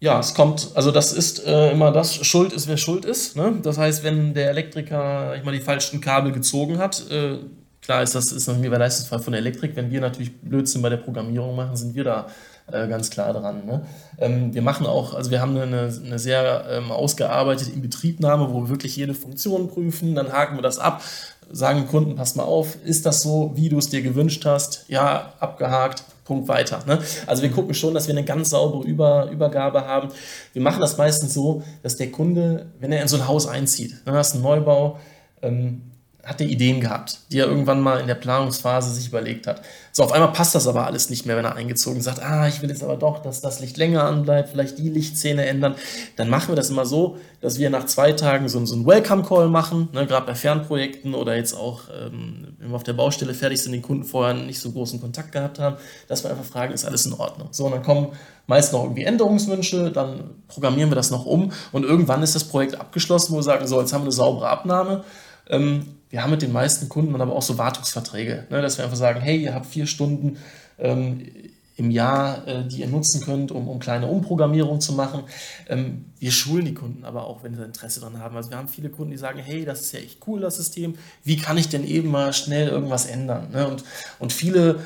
Ja, es kommt, also das ist äh, immer das, Schuld ist, wer schuld ist. Ne? Das heißt, wenn der Elektriker, ich mal, die falschen Kabel gezogen hat, äh, klar ist das ist ein Gewährleistungsfall von der Elektrik. Wenn wir natürlich Blödsinn bei der Programmierung machen, sind wir da äh, ganz klar dran. Ne? Ähm, wir machen auch, also wir haben eine, eine sehr ähm, ausgearbeitete Inbetriebnahme, wo wir wirklich jede Funktion prüfen, dann haken wir das ab, sagen dem Kunden, pass mal auf, ist das so, wie du es dir gewünscht hast? Ja, abgehakt, Punkt weiter. Ne? Also wir gucken schon, dass wir eine ganz saubere Über Übergabe haben. Wir machen das meistens so, dass der Kunde, wenn er in so ein Haus einzieht, ne, das ist ein Neubau, ähm, hat er Ideen gehabt, die er irgendwann mal in der Planungsphase sich überlegt hat. So, auf einmal passt das aber alles nicht mehr, wenn er eingezogen sagt, ah, ich will jetzt aber doch, dass das Licht länger anbleibt, vielleicht die Lichtszene ändern. Dann machen wir das immer so, dass wir nach zwei Tagen so, so einen Welcome-Call machen, ne, gerade bei Fernprojekten oder jetzt auch, ähm, wenn wir auf der Baustelle fertig sind, den Kunden vorher nicht so großen Kontakt gehabt haben, dass wir einfach fragen, ist alles in Ordnung? So, und dann kommen meist noch irgendwie Änderungswünsche, dann programmieren wir das noch um und irgendwann ist das Projekt abgeschlossen, wo wir sagen, so, jetzt haben wir eine saubere Abnahme. Ähm, wir haben mit den meisten Kunden dann aber auch so Wartungsverträge, ne, dass wir einfach sagen, hey, ihr habt vier Stunden ähm, im Jahr, äh, die ihr nutzen könnt, um, um kleine Umprogrammierung zu machen. Ähm, wir schulen die Kunden aber auch, wenn sie Interesse daran haben. Also wir haben viele Kunden, die sagen, hey, das ist ja echt cool, das System. Wie kann ich denn eben mal schnell irgendwas ändern? Ne? Und, und viele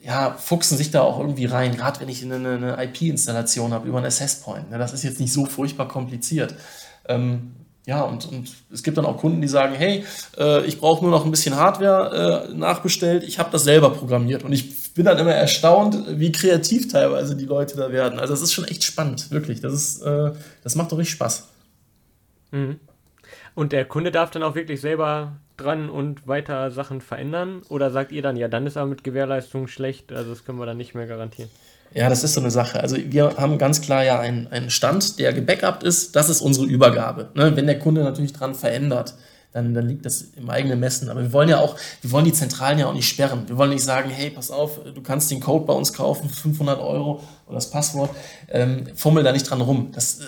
ja, fuchsen sich da auch irgendwie rein, gerade wenn ich eine, eine IP-Installation habe über einen Access Point. Ne? Das ist jetzt nicht so furchtbar kompliziert. Ähm, ja, und, und es gibt dann auch Kunden, die sagen, hey, äh, ich brauche nur noch ein bisschen Hardware äh, nachbestellt, ich habe das selber programmiert. Und ich bin dann immer erstaunt, wie kreativ teilweise die Leute da werden. Also das ist schon echt spannend, wirklich. Das, ist, äh, das macht doch richtig Spaß. Mhm. Und der Kunde darf dann auch wirklich selber dran und weiter Sachen verändern? Oder sagt ihr dann, ja, dann ist er mit Gewährleistung schlecht, also das können wir dann nicht mehr garantieren? Ja, das ist so eine Sache. Also wir haben ganz klar ja einen, einen Stand, der gebackupt ist. Das ist unsere Übergabe. Ne? Wenn der Kunde natürlich dran verändert, dann, dann liegt das im eigenen Messen. Aber wir wollen ja auch, wir wollen die Zentralen ja auch nicht sperren. Wir wollen nicht sagen, hey, pass auf, du kannst den Code bei uns kaufen, 500 Euro oder das Passwort, ähm, fummel da nicht dran rum. Das, Ne,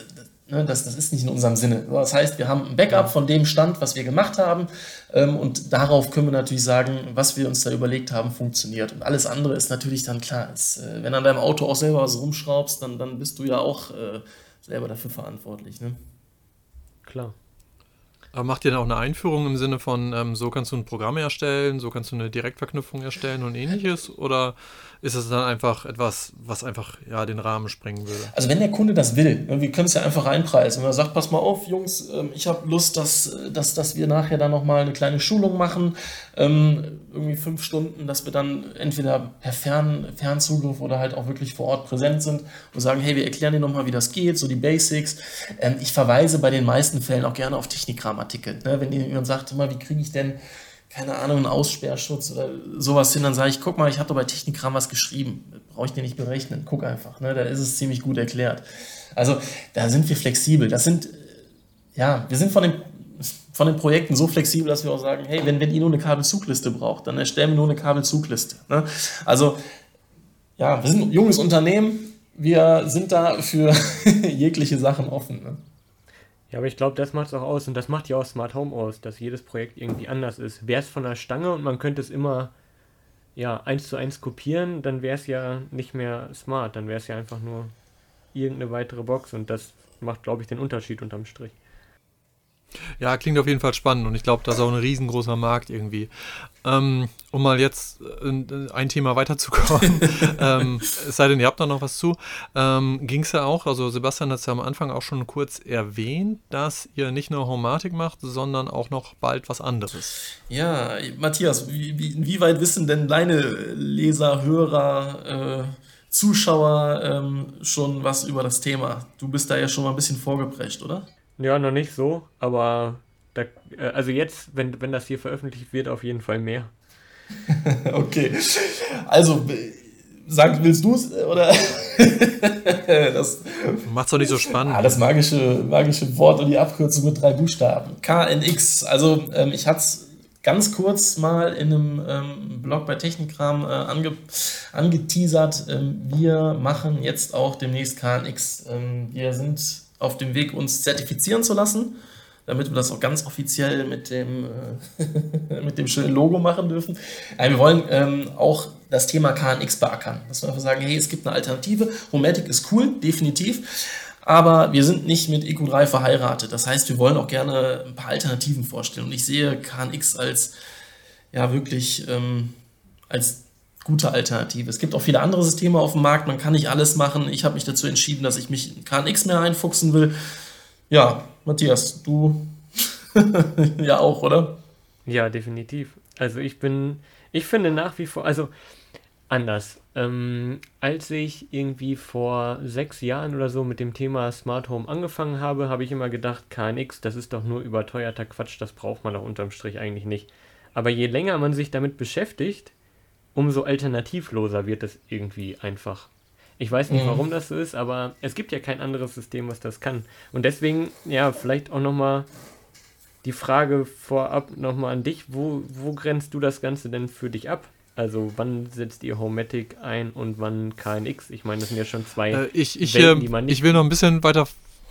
das, das ist nicht in unserem Sinne. Das heißt, wir haben ein Backup von dem Stand, was wir gemacht haben. Ähm, und darauf können wir natürlich sagen, was wir uns da überlegt haben, funktioniert. Und alles andere ist natürlich dann klar. Ist, äh, wenn an deinem Auto auch selber was rumschraubst, dann, dann bist du ja auch äh, selber dafür verantwortlich. Ne? Klar. Aber macht ihr dann auch eine Einführung im Sinne von, ähm, so kannst du ein Programm erstellen, so kannst du eine Direktverknüpfung erstellen und ähnliches? Oder ist es dann einfach etwas, was einfach ja, den Rahmen sprengen würde? Also wenn der Kunde das will, wir können es ja einfach reinpreisen. Wenn er sagt, pass mal auf, Jungs, ähm, ich habe Lust, dass, dass, dass wir nachher dann nochmal eine kleine Schulung machen, ähm, irgendwie fünf Stunden, dass wir dann entweder per Fern, Fernzugriff oder halt auch wirklich vor Ort präsent sind und sagen, hey, wir erklären dir nochmal, wie das geht, so die Basics. Ähm, ich verweise bei den meisten Fällen auch gerne auf Technikram Artikel. Ne? Wenn jemand sagt, immer, wie kriege ich denn, keine Ahnung, einen Aussperrschutz oder sowas hin, dann sage ich, guck mal, ich habe doch bei Technikram was geschrieben. Brauche ich dir nicht berechnen. Guck einfach. Ne? Da ist es ziemlich gut erklärt. Also da sind wir flexibel. Das sind, ja, wir sind von den, von den Projekten so flexibel, dass wir auch sagen, hey, wenn, wenn ihr nur eine Kabelzugliste braucht, dann erstellen wir nur eine Kabelzugliste. Ne? Also, ja, wir sind ein junges Unternehmen. Wir sind da für jegliche Sachen offen. Ne? Ja, aber ich glaube, das macht es auch aus und das macht ja auch Smart Home aus, dass jedes Projekt irgendwie anders ist. Wäre es von der Stange und man könnte es immer ja, eins zu eins kopieren, dann wäre es ja nicht mehr smart, dann wäre es ja einfach nur irgendeine weitere Box und das macht, glaube ich, den Unterschied unterm Strich. Ja, klingt auf jeden Fall spannend und ich glaube, das ist auch ein riesengroßer Markt irgendwie. Ähm, um mal jetzt äh, ein Thema weiterzukommen, ähm, es sei denn, ihr habt da noch was zu, ähm, ging es ja auch, also Sebastian hat es ja am Anfang auch schon kurz erwähnt, dass ihr nicht nur Homatik macht, sondern auch noch bald was anderes. Ja, Matthias, wie, wie, inwieweit wissen denn deine Leser, Hörer, äh, Zuschauer ähm, schon was über das Thema? Du bist da ja schon mal ein bisschen vorgeprescht, oder? Ja, noch nicht so, aber also jetzt, wenn, wenn das hier veröffentlicht wird, auf jeden Fall mehr. okay. Also, sag, willst du es oder? das macht's doch nicht so spannend. Ah, das magische, magische Wort und die Abkürzung mit drei Buchstaben. KNX. Also, ähm, ich hatte es ganz kurz mal in einem ähm, Blog bei Technikram äh, ange, angeteasert. Ähm, wir machen jetzt auch demnächst KNX. Ähm, wir sind auf dem Weg, uns zertifizieren zu lassen damit wir das auch ganz offiziell mit dem, äh, mit dem schönen Logo machen dürfen. Äh, wir wollen ähm, auch das Thema KNX beackern. Dass wir einfach sagen, hey, es gibt eine Alternative. Homatic ist cool, definitiv. Aber wir sind nicht mit EQ3 verheiratet. Das heißt, wir wollen auch gerne ein paar Alternativen vorstellen. Und ich sehe KNX als, ja, wirklich ähm, als gute Alternative. Es gibt auch viele andere Systeme auf dem Markt. Man kann nicht alles machen. Ich habe mich dazu entschieden, dass ich mich in KNX mehr einfuchsen will. Ja, Matthias, du ja auch, oder? Ja, definitiv. Also ich bin, ich finde nach wie vor, also anders. Ähm, als ich irgendwie vor sechs Jahren oder so mit dem Thema Smart Home angefangen habe, habe ich immer gedacht, KNX, das ist doch nur überteuerter Quatsch, das braucht man doch unterm Strich eigentlich nicht. Aber je länger man sich damit beschäftigt, umso alternativloser wird es irgendwie einfach. Ich weiß nicht, mhm. warum das so ist, aber es gibt ja kein anderes System, was das kann. Und deswegen, ja, vielleicht auch nochmal die Frage vorab nochmal an dich. Wo, wo grenzt du das Ganze denn für dich ab? Also wann setzt ihr Homematic ein und wann KNX? Ich meine, das sind ja schon zwei äh, ich, ich, Welten, die man nicht... Ich will noch ein bisschen weiter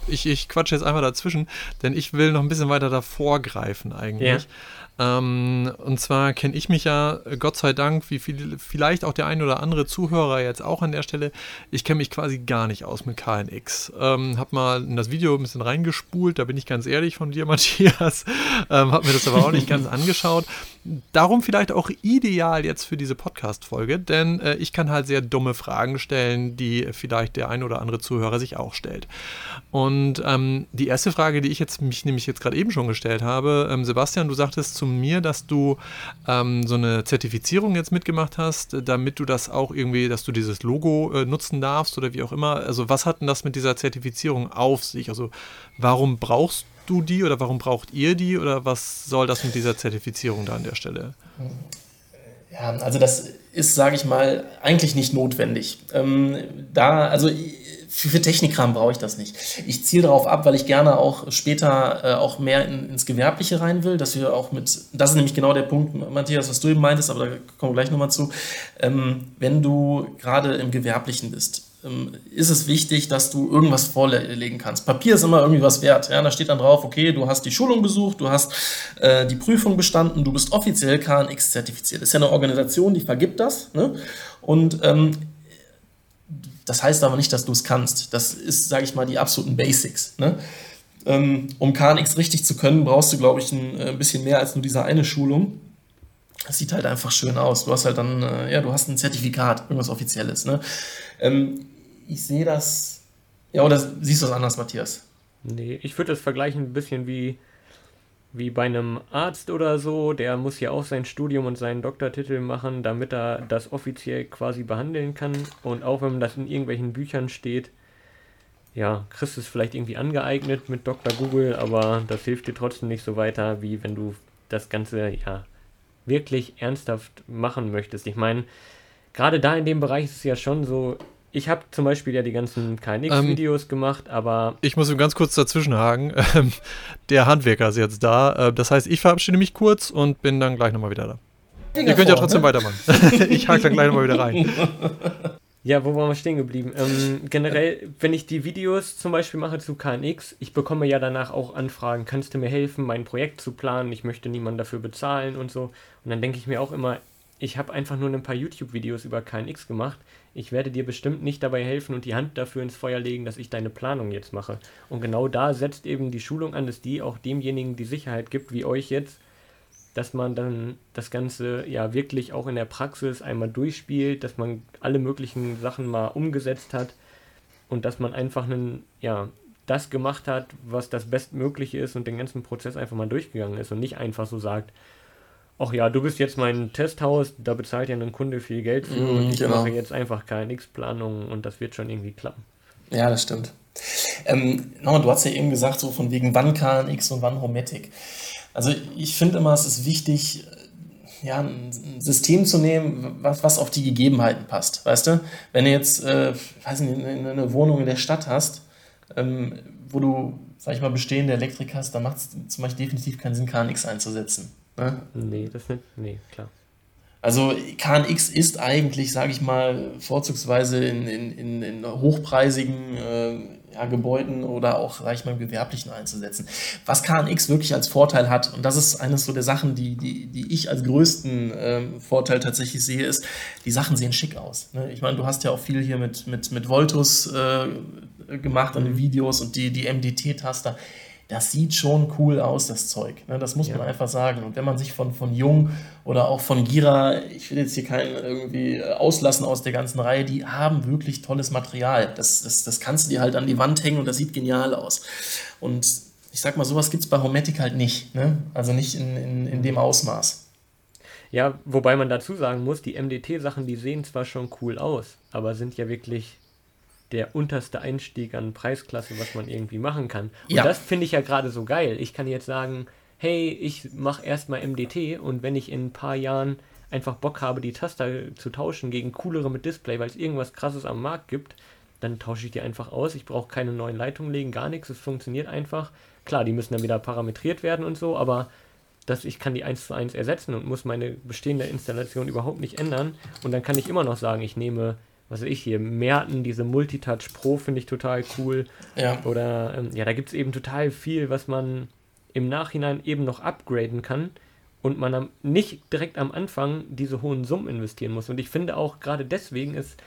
ich, ich quatsche jetzt einmal dazwischen, denn ich will noch ein bisschen weiter davor greifen eigentlich. Ja. Ähm, und zwar kenne ich mich ja, Gott sei Dank, wie viel, vielleicht auch der ein oder andere Zuhörer jetzt auch an der Stelle, ich kenne mich quasi gar nicht aus mit KNX. Ähm, hab mal in das Video ein bisschen reingespult, da bin ich ganz ehrlich von dir, Matthias. Ähm, hab mir das aber auch nicht ganz angeschaut. Darum vielleicht auch ideal jetzt für diese Podcast-Folge, denn äh, ich kann halt sehr dumme Fragen stellen, die vielleicht der ein oder andere Zuhörer sich auch stellt. Und ähm, die erste Frage, die ich jetzt mich nämlich jetzt gerade eben schon gestellt habe, ähm, Sebastian, du sagtest zu mir, dass du ähm, so eine Zertifizierung jetzt mitgemacht hast, damit du das auch irgendwie, dass du dieses Logo äh, nutzen darfst oder wie auch immer. Also was hat denn das mit dieser Zertifizierung auf sich? Also warum brauchst du die oder warum braucht ihr die oder was soll das mit dieser Zertifizierung da an der Stelle? Ja, also das ist, sage ich mal, eigentlich nicht notwendig. Ähm, da, also für, für Technikkram brauche ich das nicht. Ich ziele darauf ab, weil ich gerne auch später äh, auch mehr in, ins Gewerbliche rein will, dass wir auch mit, das ist nämlich genau der Punkt, Matthias, was du eben meintest, aber da kommen wir gleich nochmal zu. Ähm, wenn du gerade im Gewerblichen bist, ähm, ist es wichtig, dass du irgendwas vorlegen kannst. Papier ist immer irgendwie was wert. Ja? Da steht dann drauf, okay, du hast die Schulung besucht, du hast äh, die Prüfung bestanden, du bist offiziell KNX zertifiziert. Das ist ja eine Organisation, die vergibt das. Ne? Und ähm, das heißt aber nicht, dass du es kannst. Das ist, sage ich mal, die absoluten Basics. Ne? Ähm, um KNX richtig zu können, brauchst du, glaube ich, ein, äh, bisschen mehr als nur diese eine Schulung. Das sieht halt einfach schön aus. Du hast halt dann, äh, ja, du hast ein Zertifikat, irgendwas Offizielles. Ne? Ähm, ich sehe das. Ja, oder siehst du das anders, Matthias? Nee, ich würde das vergleichen ein bisschen wie wie bei einem Arzt oder so, der muss ja auch sein Studium und seinen Doktortitel machen, damit er das offiziell quasi behandeln kann. Und auch wenn das in irgendwelchen Büchern steht, ja, kriegst du es vielleicht irgendwie angeeignet mit Dr. Google, aber das hilft dir trotzdem nicht so weiter, wie wenn du das Ganze, ja, wirklich ernsthaft machen möchtest. Ich meine, gerade da in dem Bereich ist es ja schon so, ich habe zum Beispiel ja die ganzen KNX-Videos ähm, gemacht, aber. Ich muss ganz kurz dazwischenhaken. Ähm, der Handwerker ist jetzt da. Äh, das heißt, ich verabschiede mich kurz und bin dann gleich nochmal wieder da. Ihr könnt ja trotzdem ne? weitermachen. ich hake dann gleich nochmal wieder rein. Ja, wo waren wir stehen geblieben? Ähm, generell, wenn ich die Videos zum Beispiel mache zu KNX, ich bekomme ja danach auch Anfragen, kannst du mir helfen, mein Projekt zu planen? Ich möchte niemanden dafür bezahlen und so. Und dann denke ich mir auch immer, ich habe einfach nur ein paar YouTube-Videos über KNX gemacht ich werde dir bestimmt nicht dabei helfen und die Hand dafür ins Feuer legen, dass ich deine Planung jetzt mache. Und genau da setzt eben die Schulung an, dass die auch demjenigen die Sicherheit gibt, wie euch jetzt, dass man dann das Ganze ja wirklich auch in der Praxis einmal durchspielt, dass man alle möglichen Sachen mal umgesetzt hat und dass man einfach einen, ja, das gemacht hat, was das Bestmögliche ist und den ganzen Prozess einfach mal durchgegangen ist und nicht einfach so sagt, ach ja, du bist jetzt mein Testhaus, da bezahlt ja ein Kunde viel Geld für mm, und ich genau. mache jetzt einfach KNX-Planungen und das wird schon irgendwie klappen. Ja, das stimmt. Ähm, nochmal, du hast ja eben gesagt, so von wegen wann KNX und wann Hometic. Also ich finde immer, es ist wichtig, ja, ein System zu nehmen, was, was auf die Gegebenheiten passt. Weißt du, wenn du jetzt, äh, weiß nicht, eine, eine Wohnung in der Stadt hast, ähm, wo du, sag ich mal, bestehende Elektrik hast, dann macht es zum Beispiel definitiv keinen Sinn, KNX einzusetzen. Ne? Nee, das nicht, nee, klar. Also KNX ist eigentlich, sage ich mal, vorzugsweise in, in, in, hochpreisigen äh, ja, Gebäuden oder auch, sage ich mal, im gewerblichen einzusetzen. Was KNX wirklich als Vorteil hat, und das ist eines so der Sachen, die, die, die ich als größten ähm, Vorteil tatsächlich sehe, ist, die Sachen sehen schick aus. Ne? Ich meine, du hast ja auch viel hier mit, mit, mit Voltus äh, gemacht an den Videos und die, die MDT-Taster das sieht schon cool aus, das Zeug. Ne? Das muss ja. man einfach sagen. Und wenn man sich von, von Jung oder auch von Gira, ich will jetzt hier keinen irgendwie auslassen aus der ganzen Reihe, die haben wirklich tolles Material. Das, das, das kannst du dir halt an die Wand hängen und das sieht genial aus. Und ich sag mal, sowas gibt es bei Homatic halt nicht. Ne? Also nicht in, in, in dem Ausmaß. Ja, wobei man dazu sagen muss, die MDT-Sachen, die sehen zwar schon cool aus, aber sind ja wirklich der unterste Einstieg an Preisklasse, was man irgendwie machen kann. Und ja. das finde ich ja gerade so geil. Ich kann jetzt sagen, hey, ich mache erstmal MDT und wenn ich in ein paar Jahren einfach Bock habe, die Taster zu tauschen gegen coolere mit Display, weil es irgendwas krasses am Markt gibt, dann tausche ich die einfach aus. Ich brauche keine neuen Leitungen legen, gar nichts. Es funktioniert einfach. Klar, die müssen dann wieder parametriert werden und so, aber dass ich kann die eins zu eins ersetzen und muss meine bestehende Installation überhaupt nicht ändern. Und dann kann ich immer noch sagen, ich nehme was weiß ich hier, Merten, diese Multitouch Pro finde ich total cool. Ja. Oder ähm, ja, da gibt es eben total viel, was man im Nachhinein eben noch upgraden kann und man am, nicht direkt am Anfang diese hohen Summen investieren muss. Und ich finde auch gerade deswegen ist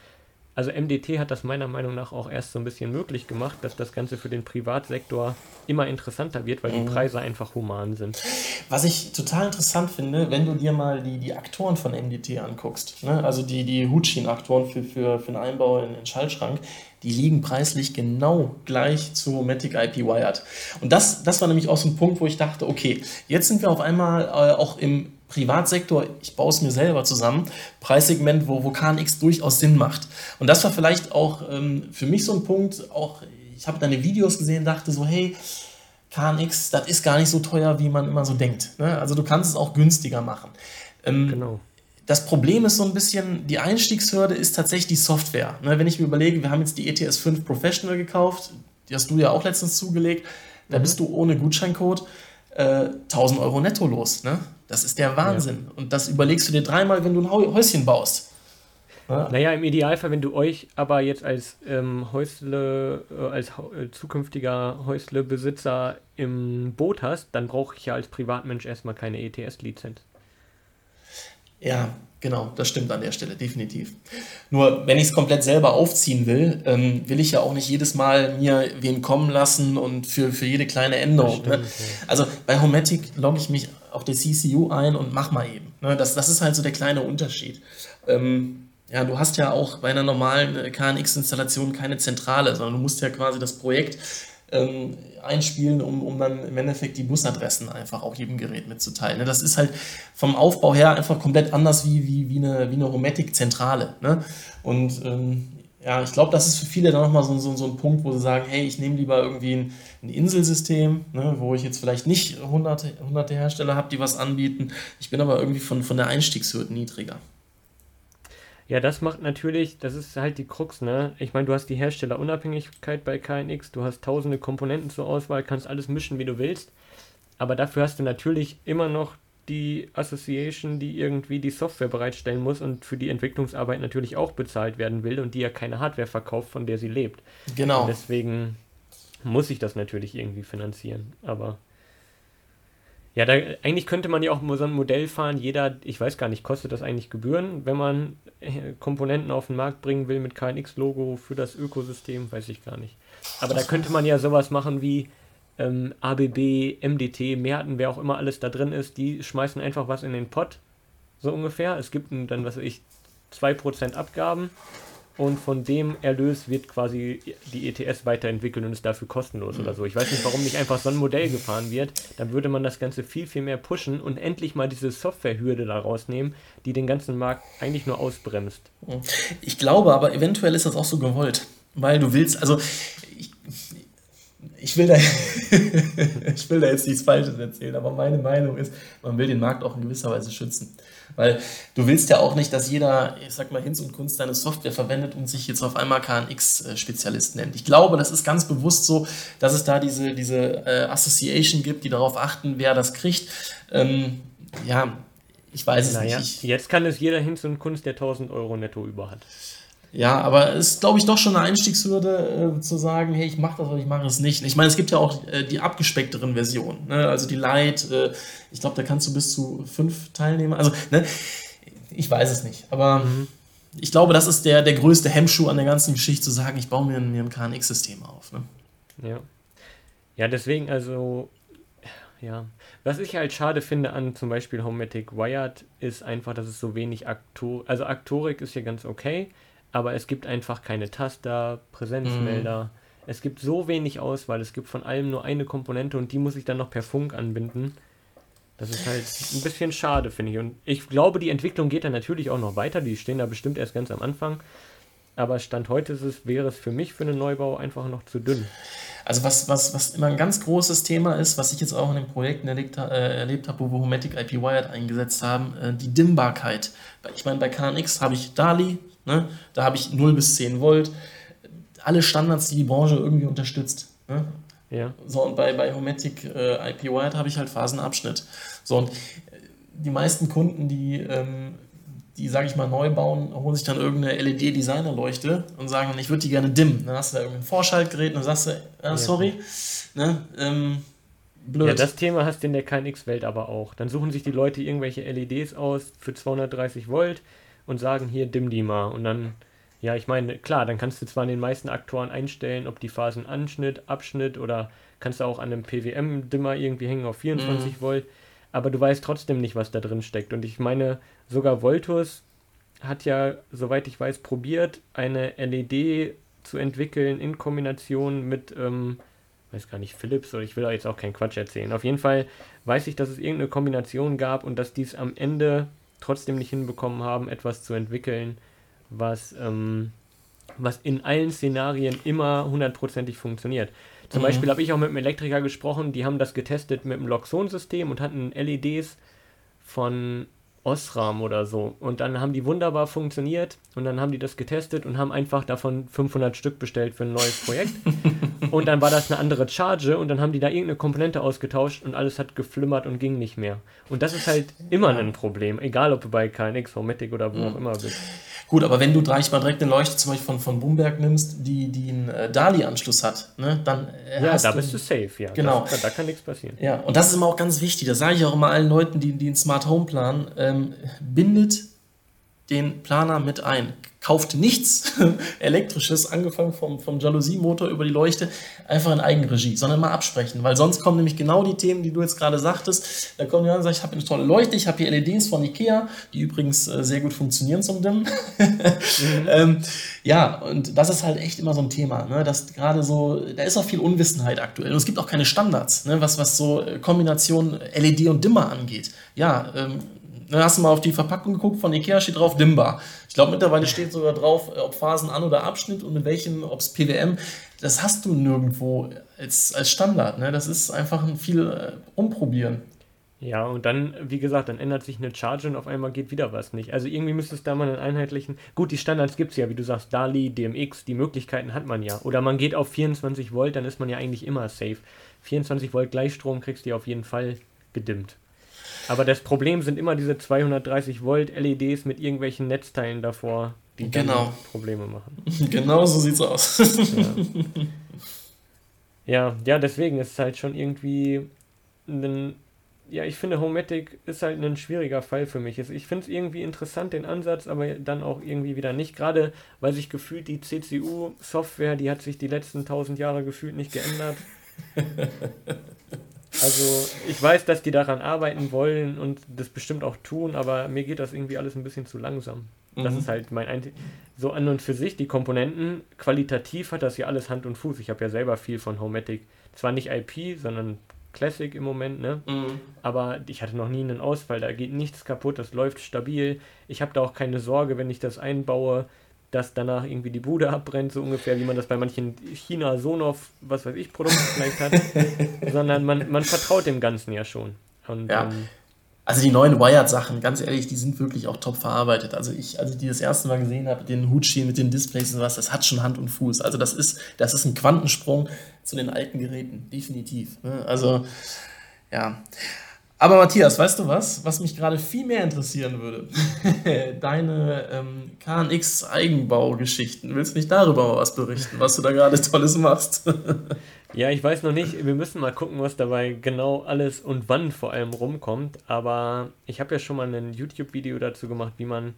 also MDT hat das meiner Meinung nach auch erst so ein bisschen möglich gemacht, dass das Ganze für den Privatsektor immer interessanter wird, weil mhm. die Preise einfach human sind. Was ich total interessant finde, wenn du dir mal die, die Aktoren von MDT anguckst, ne? also die, die Hutschin-Aktoren für, für, für den Einbau in den Schaltschrank, die liegen preislich genau gleich zu Matic IP Wired. Und das, das war nämlich auch so ein Punkt, wo ich dachte, okay, jetzt sind wir auf einmal äh, auch im Privatsektor, ich baue es mir selber zusammen, Preissegment, wo, KNX durchaus Sinn macht. Und das war vielleicht auch ähm, für mich so ein Punkt, auch ich habe deine Videos gesehen, dachte so, hey, KNX, das ist gar nicht so teuer, wie man immer so denkt. Ne? Also du kannst es auch günstiger machen. Ähm, genau. Das Problem ist so ein bisschen, die Einstiegshürde ist tatsächlich die Software. Ne? Wenn ich mir überlege, wir haben jetzt die ETS 5 Professional gekauft, die hast du ja auch letztens zugelegt, da mhm. bist du ohne Gutscheincode äh, 1000 Euro netto los. Ne? Das ist der Wahnsinn. Ja. Und das überlegst du dir dreimal, wenn du ein Häuschen baust. Ja? Naja, im Idealfall, wenn du euch aber jetzt als ähm, Häusle, äh, als äh, zukünftiger Häuslebesitzer im Boot hast, dann brauche ich ja als Privatmensch erstmal keine ETS-Lizenz. Ja, genau, das stimmt an der Stelle, definitiv. Nur, wenn ich es komplett selber aufziehen will, ähm, will ich ja auch nicht jedes Mal mir wen kommen lassen und für, für jede kleine Änderung. Stimmt, ne? ja. Also bei Homatic logge ich mich auf der CCU ein und mach mal eben. Ne? Das, das ist halt so der kleine Unterschied. Ähm, ja, du hast ja auch bei einer normalen äh, KNX-Installation keine Zentrale, sondern du musst ja quasi das Projekt ähm, einspielen, um, um dann im Endeffekt die Busadressen einfach auch jedem Gerät mitzuteilen. Ne? Das ist halt vom Aufbau her einfach komplett anders wie, wie, wie eine, wie eine Homatic-Zentrale. Ne? Und ähm, ja, ich glaube, das ist für viele dann nochmal so, so, so ein Punkt, wo sie sagen, hey, ich nehme lieber irgendwie ein, ein Inselsystem, ne, wo ich jetzt vielleicht nicht hunderte, hunderte Hersteller habe, die was anbieten. Ich bin aber irgendwie von, von der Einstiegshürde niedriger. Ja, das macht natürlich, das ist halt die Krux, ne? Ich meine, du hast die Herstellerunabhängigkeit bei KNX, du hast tausende Komponenten zur Auswahl, kannst alles mischen, wie du willst. Aber dafür hast du natürlich immer noch die Association, die irgendwie die Software bereitstellen muss und für die Entwicklungsarbeit natürlich auch bezahlt werden will und die ja keine Hardware verkauft, von der sie lebt. Genau. Und deswegen muss ich das natürlich irgendwie finanzieren. Aber ja, da, eigentlich könnte man ja auch so ein Modell fahren. Jeder, ich weiß gar nicht, kostet das eigentlich Gebühren, wenn man äh, Komponenten auf den Markt bringen will mit KNX-Logo für das Ökosystem? Weiß ich gar nicht. Aber da könnte man ja sowas machen wie ähm, ABB, MDT, Merten, wer auch immer alles da drin ist, die schmeißen einfach was in den Pott, so ungefähr. Es gibt dann, was weiß ich, 2% Abgaben und von dem Erlös wird quasi die ETS weiterentwickelt und ist dafür kostenlos oder so. Ich weiß nicht, warum nicht einfach so ein Modell gefahren wird. Dann würde man das Ganze viel, viel mehr pushen und endlich mal diese Softwarehürde da rausnehmen, die den ganzen Markt eigentlich nur ausbremst. Ich glaube aber, eventuell ist das auch so gewollt, weil du willst, also ich, ich will, da, ich will da jetzt nichts Falsches erzählen, aber meine Meinung ist, man will den Markt auch in gewisser Weise schützen. Weil du willst ja auch nicht, dass jeder, ich sag mal, Hinz und Kunst deine Software verwendet und sich jetzt auf einmal KNX-Spezialist nennt. Ich glaube, das ist ganz bewusst so, dass es da diese, diese äh, Association gibt, die darauf achten, wer das kriegt. Ähm, ja, ich weiß es naja, nicht. Ich, jetzt kann es jeder Hinz und Kunst, der 1000 Euro netto über hat. Ja, aber es ist, glaube ich, doch schon eine Einstiegshürde äh, zu sagen, hey, ich mache das oder ich mache es nicht. Ich meine, es gibt ja auch äh, die abgespeckteren Versionen, ne? also die Light, äh, ich glaube, da kannst du bis zu fünf Teilnehmer, also, ne? ich weiß es nicht, aber mhm. ich glaube, das ist der, der größte Hemmschuh an der ganzen Geschichte, zu sagen, ich baue mir, mir ein KNX-System auf. Ne? Ja. Ja, deswegen, also, ja. Was ich halt schade finde an zum Beispiel Homematic Wired, ist einfach, dass es so wenig Aktor, also Aktorik ist ja ganz okay, aber es gibt einfach keine Taster, Präsenzmelder. Mhm. Es gibt so wenig Auswahl, es gibt von allem nur eine Komponente und die muss ich dann noch per Funk anbinden. Das ist halt ein bisschen schade, finde ich. Und ich glaube, die Entwicklung geht dann natürlich auch noch weiter. Die stehen da bestimmt erst ganz am Anfang. Aber Stand heute ist es, wäre es für mich für einen Neubau einfach noch zu dünn. Also was, was, was immer ein ganz großes Thema ist, was ich jetzt auch in den Projekten erlebt, äh, erlebt habe, wo wir Homatic IP Wired eingesetzt haben, äh, die Dimmbarkeit. Ich meine, bei KNX habe ich DALI, Ne? Da habe ich 0 bis 10 Volt. Alle Standards, die die Branche irgendwie unterstützt. Ne? Ja. So, und bei, bei Homatic äh, IP Wired habe ich halt Phasenabschnitt. So, und äh, die meisten Kunden, die, ähm, die sage ich mal, neu bauen, holen sich dann irgendeine LED-Designer-Leuchte und sagen, ich würde die gerne dimmen. Dann hast du da irgendein Vorschaltgerät und dann sagst du, äh, sorry, ja. ne, ähm, blöd. Ja, das Thema hast du in der KNX-Welt aber auch. Dann suchen sich die Leute irgendwelche LEDs aus für 230 Volt und sagen, hier dimm die mal. Und dann, ja, ich meine, klar, dann kannst du zwar in den meisten Aktoren einstellen, ob die Phasen Anschnitt, Abschnitt oder kannst du auch an einem PWM-Dimmer irgendwie hängen auf 24 mhm. Volt, aber du weißt trotzdem nicht, was da drin steckt. Und ich meine, sogar Voltus hat ja, soweit ich weiß, probiert, eine LED zu entwickeln in Kombination mit, ähm, weiß gar nicht, Philips oder ich will da jetzt auch keinen Quatsch erzählen. Auf jeden Fall weiß ich, dass es irgendeine Kombination gab und dass dies am Ende trotzdem nicht hinbekommen haben, etwas zu entwickeln, was, ähm, was in allen Szenarien immer hundertprozentig funktioniert. Zum mhm. Beispiel habe ich auch mit einem Elektriker gesprochen, die haben das getestet mit dem Loxon-System und hatten LEDs von Osram oder so. Und dann haben die wunderbar funktioniert und dann haben die das getestet und haben einfach davon 500 Stück bestellt für ein neues Projekt. und dann war das eine andere Charge und dann haben die da irgendeine Komponente ausgetauscht und alles hat geflimmert und ging nicht mehr. Und das ist halt immer ein Problem, egal ob du bei KNX, Formatic oder wo mhm. auch immer bist. Gut, aber wenn du gleich mal direkt eine Leuchte zum Beispiel von, von Bumberg nimmst, die, die einen äh, DALI-Anschluss hat, ne, dann äh, Ja, da du, bist du safe, ja. Genau. Das, da kann nichts passieren. Ja, und das ist immer auch ganz wichtig. Das sage ich auch immer allen Leuten, die, die einen Smart Home planen. Ähm, bindet den Planer mit ein kauft nichts Elektrisches, angefangen vom, vom Jalousie-Motor über die Leuchte, einfach in Eigenregie, sondern mal absprechen, weil sonst kommen nämlich genau die Themen, die du jetzt gerade sagtest. Da kommen die an und sagen, ich habe eine tolle Leuchte, ich habe hier LEDs von Ikea, die übrigens äh, sehr gut funktionieren zum Dimmen. mhm. ähm, ja, und das ist halt echt immer so ein Thema, ne? dass gerade so, da ist auch viel Unwissenheit aktuell und es gibt auch keine Standards, ne? was, was so äh, Kombination LED und Dimmer angeht. Ja, ähm, dann hast du mal auf die Verpackung geguckt, von Ikea steht drauf dimmbar. Ich glaube, mittlerweile steht sogar drauf, ob Phasen an oder Abschnitt und mit welchem, ob es PWM. Das hast du nirgendwo als, als Standard. Ne? Das ist einfach ein viel äh, Umprobieren. Ja, und dann, wie gesagt, dann ändert sich eine Charge und auf einmal geht wieder was nicht. Also irgendwie müsste es da mal einen einheitlichen. Gut, die Standards gibt es ja, wie du sagst, DALI, DMX, die Möglichkeiten hat man ja. Oder man geht auf 24 Volt, dann ist man ja eigentlich immer safe. 24 Volt Gleichstrom kriegst du ja auf jeden Fall gedimmt. Aber das Problem sind immer diese 230 Volt LEDs mit irgendwelchen Netzteilen davor, die genau. Probleme machen. Genau so sieht's aus. ja. ja, ja, deswegen ist es halt schon irgendwie ein ja, ich finde, Homematic ist halt ein schwieriger Fall für mich. Ich finde es irgendwie interessant, den Ansatz, aber dann auch irgendwie wieder nicht. Gerade weil sich gefühlt die CCU-Software, die hat sich die letzten tausend Jahre gefühlt nicht geändert. Also ich weiß, dass die daran arbeiten wollen und das bestimmt auch tun, aber mir geht das irgendwie alles ein bisschen zu langsam. Das mhm. ist halt mein Einzig. So an und für sich, die Komponenten, qualitativ hat das ja alles Hand und Fuß. Ich habe ja selber viel von Homematic. Zwar nicht IP, sondern Classic im Moment, ne? Mhm. Aber ich hatte noch nie einen Ausfall, da geht nichts kaputt, das läuft stabil. Ich habe da auch keine Sorge, wenn ich das einbaue, dass danach irgendwie die Bude abbrennt, so ungefähr, wie man das bei manchen China Sonoff, was weiß ich, Produkten vielleicht hat, sondern man, man vertraut dem Ganzen ja schon. Und, ja. Ähm, also die neuen Wired-Sachen, ganz ehrlich, die sind wirklich auch top verarbeitet. Also ich, als ich die das erste Mal gesehen habe, den Hutschi mit den Displays und was, das hat schon Hand und Fuß. Also das ist, das ist ein Quantensprung zu den alten Geräten, definitiv. Ne? Also ja. Aber Matthias, weißt du was, was mich gerade viel mehr interessieren würde? Deine ähm, KNX-Eigenbaugeschichten. Willst du nicht darüber mal was berichten, was du da gerade Tolles machst? ja, ich weiß noch nicht. Wir müssen mal gucken, was dabei genau alles und wann vor allem rumkommt. Aber ich habe ja schon mal ein YouTube-Video dazu gemacht, wie man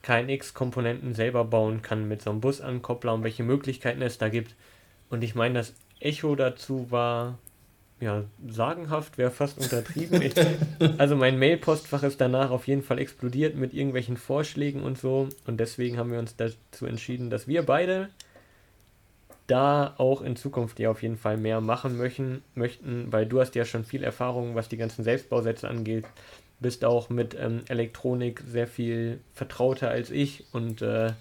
KNX-Komponenten selber bauen kann mit so einem Busankoppler und welche Möglichkeiten es da gibt. Und ich meine, das Echo dazu war ja, sagenhaft wäre fast untertrieben. Ich, also mein Mailpostfach ist danach auf jeden Fall explodiert mit irgendwelchen Vorschlägen und so. Und deswegen haben wir uns dazu entschieden, dass wir beide da auch in Zukunft ja auf jeden Fall mehr machen möchten, möchten, weil du hast ja schon viel Erfahrung, was die ganzen Selbstbausätze angeht, bist auch mit ähm, Elektronik sehr viel vertrauter als ich und äh,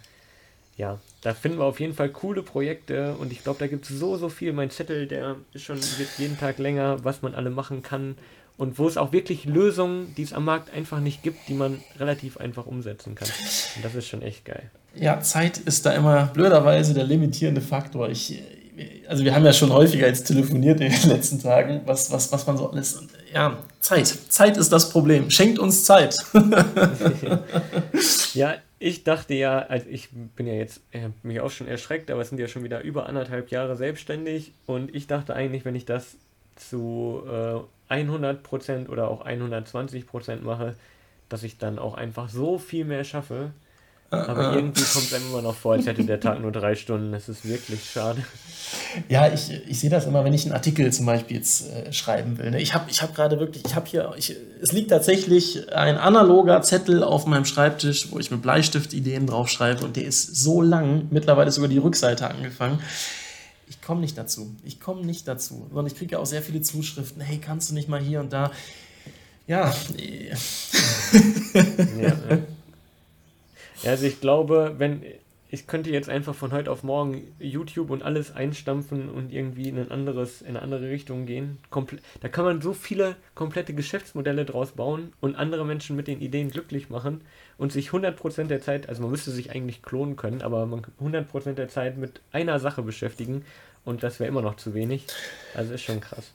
ja, da finden wir auf jeden Fall coole Projekte und ich glaube, da gibt es so, so viel. Mein Zettel, der ist schon wird jeden Tag länger, was man alle machen kann und wo es auch wirklich Lösungen, die es am Markt einfach nicht gibt, die man relativ einfach umsetzen kann. Und das ist schon echt geil. Ja, Zeit ist da immer blöderweise der limitierende Faktor. Ich, also wir haben ja schon häufiger jetzt telefoniert in den letzten Tagen, was, was, was man so alles. Ja, Zeit. Zeit ist das Problem. Schenkt uns Zeit. ja, ich dachte ja, also ich bin ja jetzt äh, mich auch schon erschreckt, aber es sind ja schon wieder über anderthalb Jahre selbstständig und ich dachte eigentlich, wenn ich das zu äh, 100% oder auch 120% mache, dass ich dann auch einfach so viel mehr schaffe. Aber irgendwie kommt es einem immer noch vor, als hätte der Tag nur drei Stunden. Das ist wirklich schade. Ja, ich, ich sehe das immer, wenn ich einen Artikel zum Beispiel jetzt äh, schreiben will. Ne? Ich habe ich hab gerade wirklich, ich habe hier, ich, es liegt tatsächlich ein analoger Zettel auf meinem Schreibtisch, wo ich mit Bleistift Ideen draufschreibe und der ist so lang, mittlerweile sogar die Rückseite angefangen. Ich komme nicht dazu. Ich komme nicht dazu. Sondern ich kriege ja auch sehr viele Zuschriften. Hey, kannst du nicht mal hier und da? Ja. ja ja, also ich glaube, wenn ich könnte jetzt einfach von heute auf morgen YouTube und alles einstampfen und irgendwie in ein anderes, in eine andere Richtung gehen. Komple da kann man so viele komplette Geschäftsmodelle draus bauen und andere Menschen mit den Ideen glücklich machen und sich 100% der Zeit, also man müsste sich eigentlich klonen können, aber man 100% der Zeit mit einer Sache beschäftigen und das wäre immer noch zu wenig. Also ist schon krass.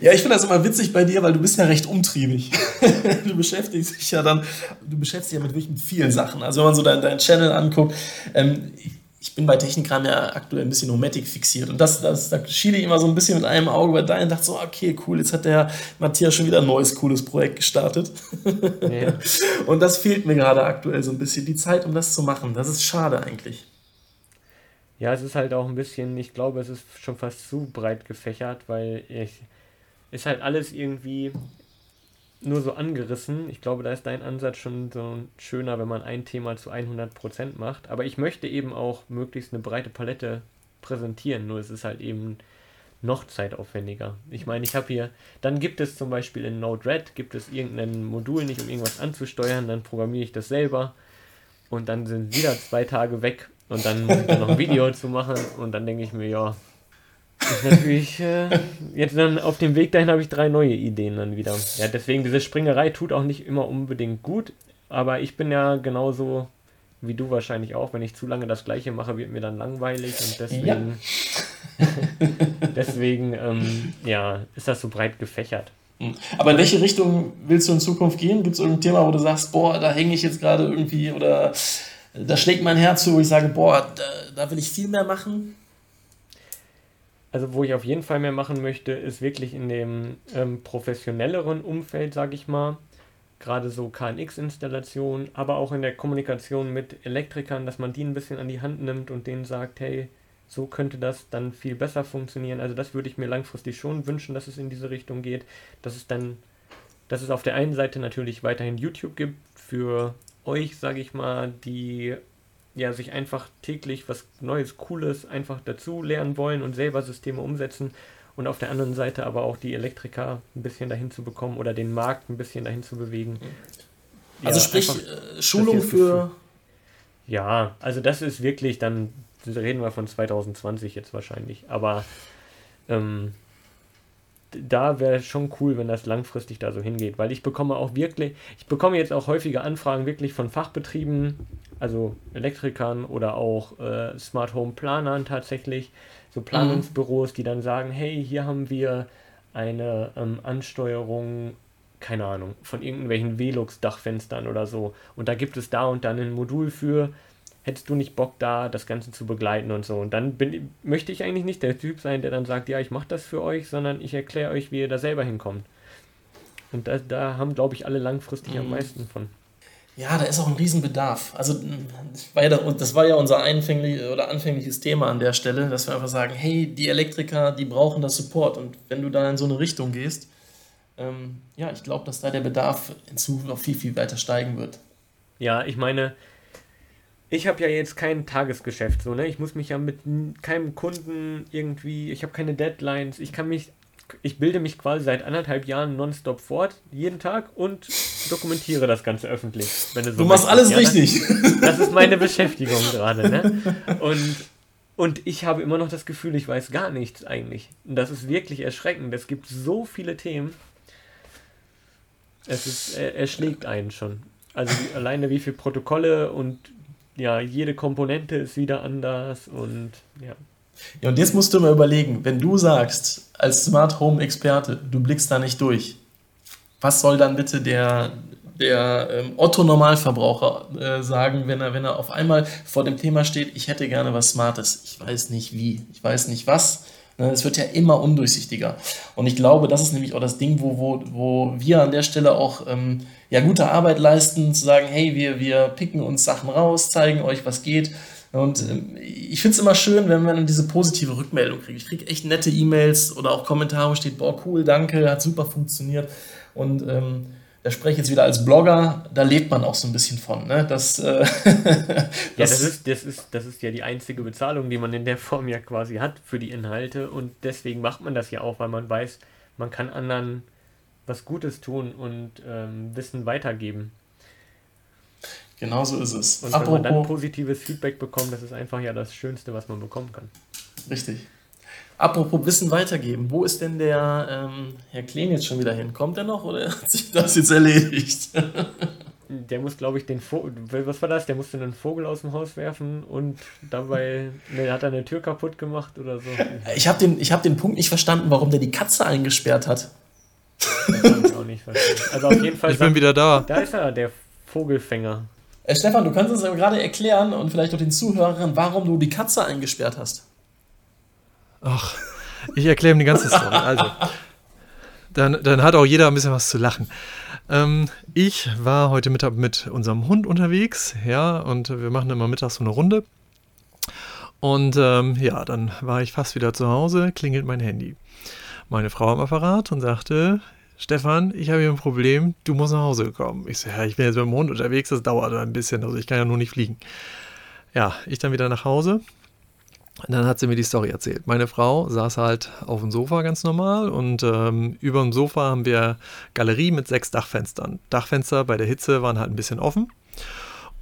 Ja, ich finde das immer witzig bei dir, weil du bist ja recht umtriebig. du beschäftigst dich ja dann, du beschäftigst dich ja mit wirklich vielen Sachen. Also wenn man so deinen dein Channel anguckt, ähm, ich bin bei Technikkram ja aktuell ein bisschen Nomatic fixiert. Und das, das, da schiele ich immer so ein bisschen mit einem Auge bei deinen und dachte so, okay, cool, jetzt hat der Matthias schon wieder ein neues, cooles Projekt gestartet. Ja. und das fehlt mir gerade aktuell so ein bisschen, die Zeit, um das zu machen. Das ist schade eigentlich. Ja, es ist halt auch ein bisschen, ich glaube, es ist schon fast zu breit gefächert, weil ich, ist halt alles irgendwie nur so angerissen. Ich glaube, da ist dein Ansatz schon so schöner, wenn man ein Thema zu 100% macht. Aber ich möchte eben auch möglichst eine breite Palette präsentieren, nur es ist halt eben noch zeitaufwendiger. Ich meine, ich habe hier, dann gibt es zum Beispiel in Node-RED, gibt es irgendein Modul nicht, um irgendwas anzusteuern, dann programmiere ich das selber und dann sind wieder zwei Tage weg und dann muss ich da noch ein Video zu machen und dann denke ich mir, ja, ist natürlich, äh, jetzt dann auf dem Weg dahin habe ich drei neue Ideen dann wieder. Ja, deswegen, diese Springerei tut auch nicht immer unbedingt gut, aber ich bin ja genauso wie du wahrscheinlich auch. Wenn ich zu lange das Gleiche mache, wird mir dann langweilig und deswegen, ja. deswegen, ähm, ja, ist das so breit gefächert. Hm. Aber in welche Richtung willst du in Zukunft gehen? Gibt es irgendein Thema, wo du sagst, boah, da hänge ich jetzt gerade irgendwie oder da schlägt mein Herz zu, wo ich sage, boah, da, da will ich viel mehr machen? Also wo ich auf jeden Fall mehr machen möchte, ist wirklich in dem ähm, professionelleren Umfeld, sage ich mal. Gerade so KNX-Installationen, aber auch in der Kommunikation mit Elektrikern, dass man die ein bisschen an die Hand nimmt und denen sagt, hey, so könnte das dann viel besser funktionieren. Also das würde ich mir langfristig schon wünschen, dass es in diese Richtung geht. Dass es dann, dass es auf der einen Seite natürlich weiterhin YouTube gibt für euch, sage ich mal, die ja sich einfach täglich was Neues, Cooles einfach dazu lernen wollen und selber Systeme umsetzen und auf der anderen Seite aber auch die Elektriker ein bisschen dahin zu bekommen oder den Markt ein bisschen dahin zu bewegen. Also ja, sprich einfach, äh, Schulung für Ja, also das ist wirklich, dann reden wir von 2020 jetzt wahrscheinlich. Aber ähm, da wäre schon cool, wenn das langfristig da so hingeht, weil ich bekomme auch wirklich, ich bekomme jetzt auch häufige Anfragen wirklich von Fachbetrieben, also Elektrikern oder auch äh, Smart Home Planern tatsächlich, so Planungsbüros, die dann sagen, hey, hier haben wir eine ähm, Ansteuerung, keine Ahnung, von irgendwelchen Velux-Dachfenstern oder so. Und da gibt es da und dann ein Modul für, hättest du nicht Bock da, das Ganze zu begleiten und so. Und dann bin, möchte ich eigentlich nicht der Typ sein, der dann sagt, ja, ich mache das für euch, sondern ich erkläre euch, wie ihr da selber hinkommt. Und da, da haben, glaube ich, alle langfristig mhm. am meisten von. Ja, da ist auch ein Riesenbedarf. Also das war, ja, unser einfänglich, oder anfängliches Thema an der Stelle, dass wir einfach sagen, hey, die Elektriker, die brauchen das Support. Und wenn du da in so eine Richtung gehst, ähm, ja, ich glaube, dass da der Bedarf in Zukunft noch viel, viel weiter steigen wird. Ja, ich meine, ich habe ja jetzt kein Tagesgeschäft, so, ne? Ich muss mich ja mit keinem Kunden irgendwie, ich habe keine Deadlines, ich kann mich ich bilde mich quasi seit anderthalb Jahren nonstop fort, jeden Tag und dokumentiere das Ganze öffentlich. So du machst alles ja, richtig. Das, das, ist meine Beschäftigung gerade. Ne? Und, und ich habe immer noch das Gefühl, ich weiß gar nichts eigentlich. Und das ist wirklich erschreckend. Es gibt so viele Themen. Es ist, er, er schlägt einen schon. Also wie, alleine wie viele Protokolle und ja, jede Komponente ist wieder anders und ja. Ja, und jetzt musst du mal überlegen, wenn du sagst, als Smart Home Experte, du blickst da nicht durch, was soll dann bitte der, der ähm, Otto Normalverbraucher äh, sagen, wenn er, wenn er auf einmal vor dem Thema steht, ich hätte gerne was Smartes. Ich weiß nicht wie, ich weiß nicht was. Ne, es wird ja immer undurchsichtiger. Und ich glaube, das ist nämlich auch das Ding, wo, wo, wo wir an der Stelle auch ähm, ja, gute Arbeit leisten, zu sagen, hey, wir, wir picken uns Sachen raus, zeigen euch, was geht und ähm, ich finde es immer schön, wenn man diese positive Rückmeldung kriegt. Ich kriege echt nette E-Mails oder auch Kommentare, wo steht, boah, cool, danke, hat super funktioniert. Und ähm, da spreche ich jetzt wieder als Blogger, da lebt man auch so ein bisschen von. Ne? Das, äh, das, ja, das ist, das, ist, das ist ja die einzige Bezahlung, die man in der Form ja quasi hat für die Inhalte. Und deswegen macht man das ja auch, weil man weiß, man kann anderen was Gutes tun und ähm, Wissen weitergeben. Genau so ist es. Und Apropos, wenn man dann positives Feedback bekommt, das ist einfach ja das Schönste, was man bekommen kann. Richtig. Apropos Wissen weitergeben, wo ist denn der ähm, Herr Kleen jetzt schon wieder hin? Kommt er noch oder hat sich das jetzt erledigt? der muss, glaube ich, den Vogel, was war das? Der musste einen Vogel aus dem Haus werfen und dabei ne, hat er eine Tür kaputt gemacht oder so. Ich habe den, hab den Punkt nicht verstanden, warum der die Katze eingesperrt hat. Das ich auch nicht verstanden. Also auf jeden Fall. Ich bin wieder da. Da ist er, der Vogelfänger. Äh, Stefan, du kannst uns aber gerade erklären und vielleicht auch den Zuhörern, warum du die Katze eingesperrt hast. Ach, ich erkläre ihm die ganze Story. Also, dann, dann hat auch jeder ein bisschen was zu lachen. Ähm, ich war heute Mittag mit unserem Hund unterwegs, ja, und wir machen immer mittags so eine Runde. Und ähm, ja, dann war ich fast wieder zu Hause, klingelt mein Handy. Meine Frau am Apparat und sagte, Stefan, ich habe hier ein Problem, du musst nach Hause kommen. Ich so, ja, ich bin jetzt mit dem Hund unterwegs, das dauert ein bisschen, also ich kann ja nur nicht fliegen. Ja, ich dann wieder nach Hause. Und dann hat sie mir die Story erzählt. Meine Frau saß halt auf dem Sofa ganz normal und ähm, über dem Sofa haben wir Galerie mit sechs Dachfenstern. Dachfenster bei der Hitze waren halt ein bisschen offen.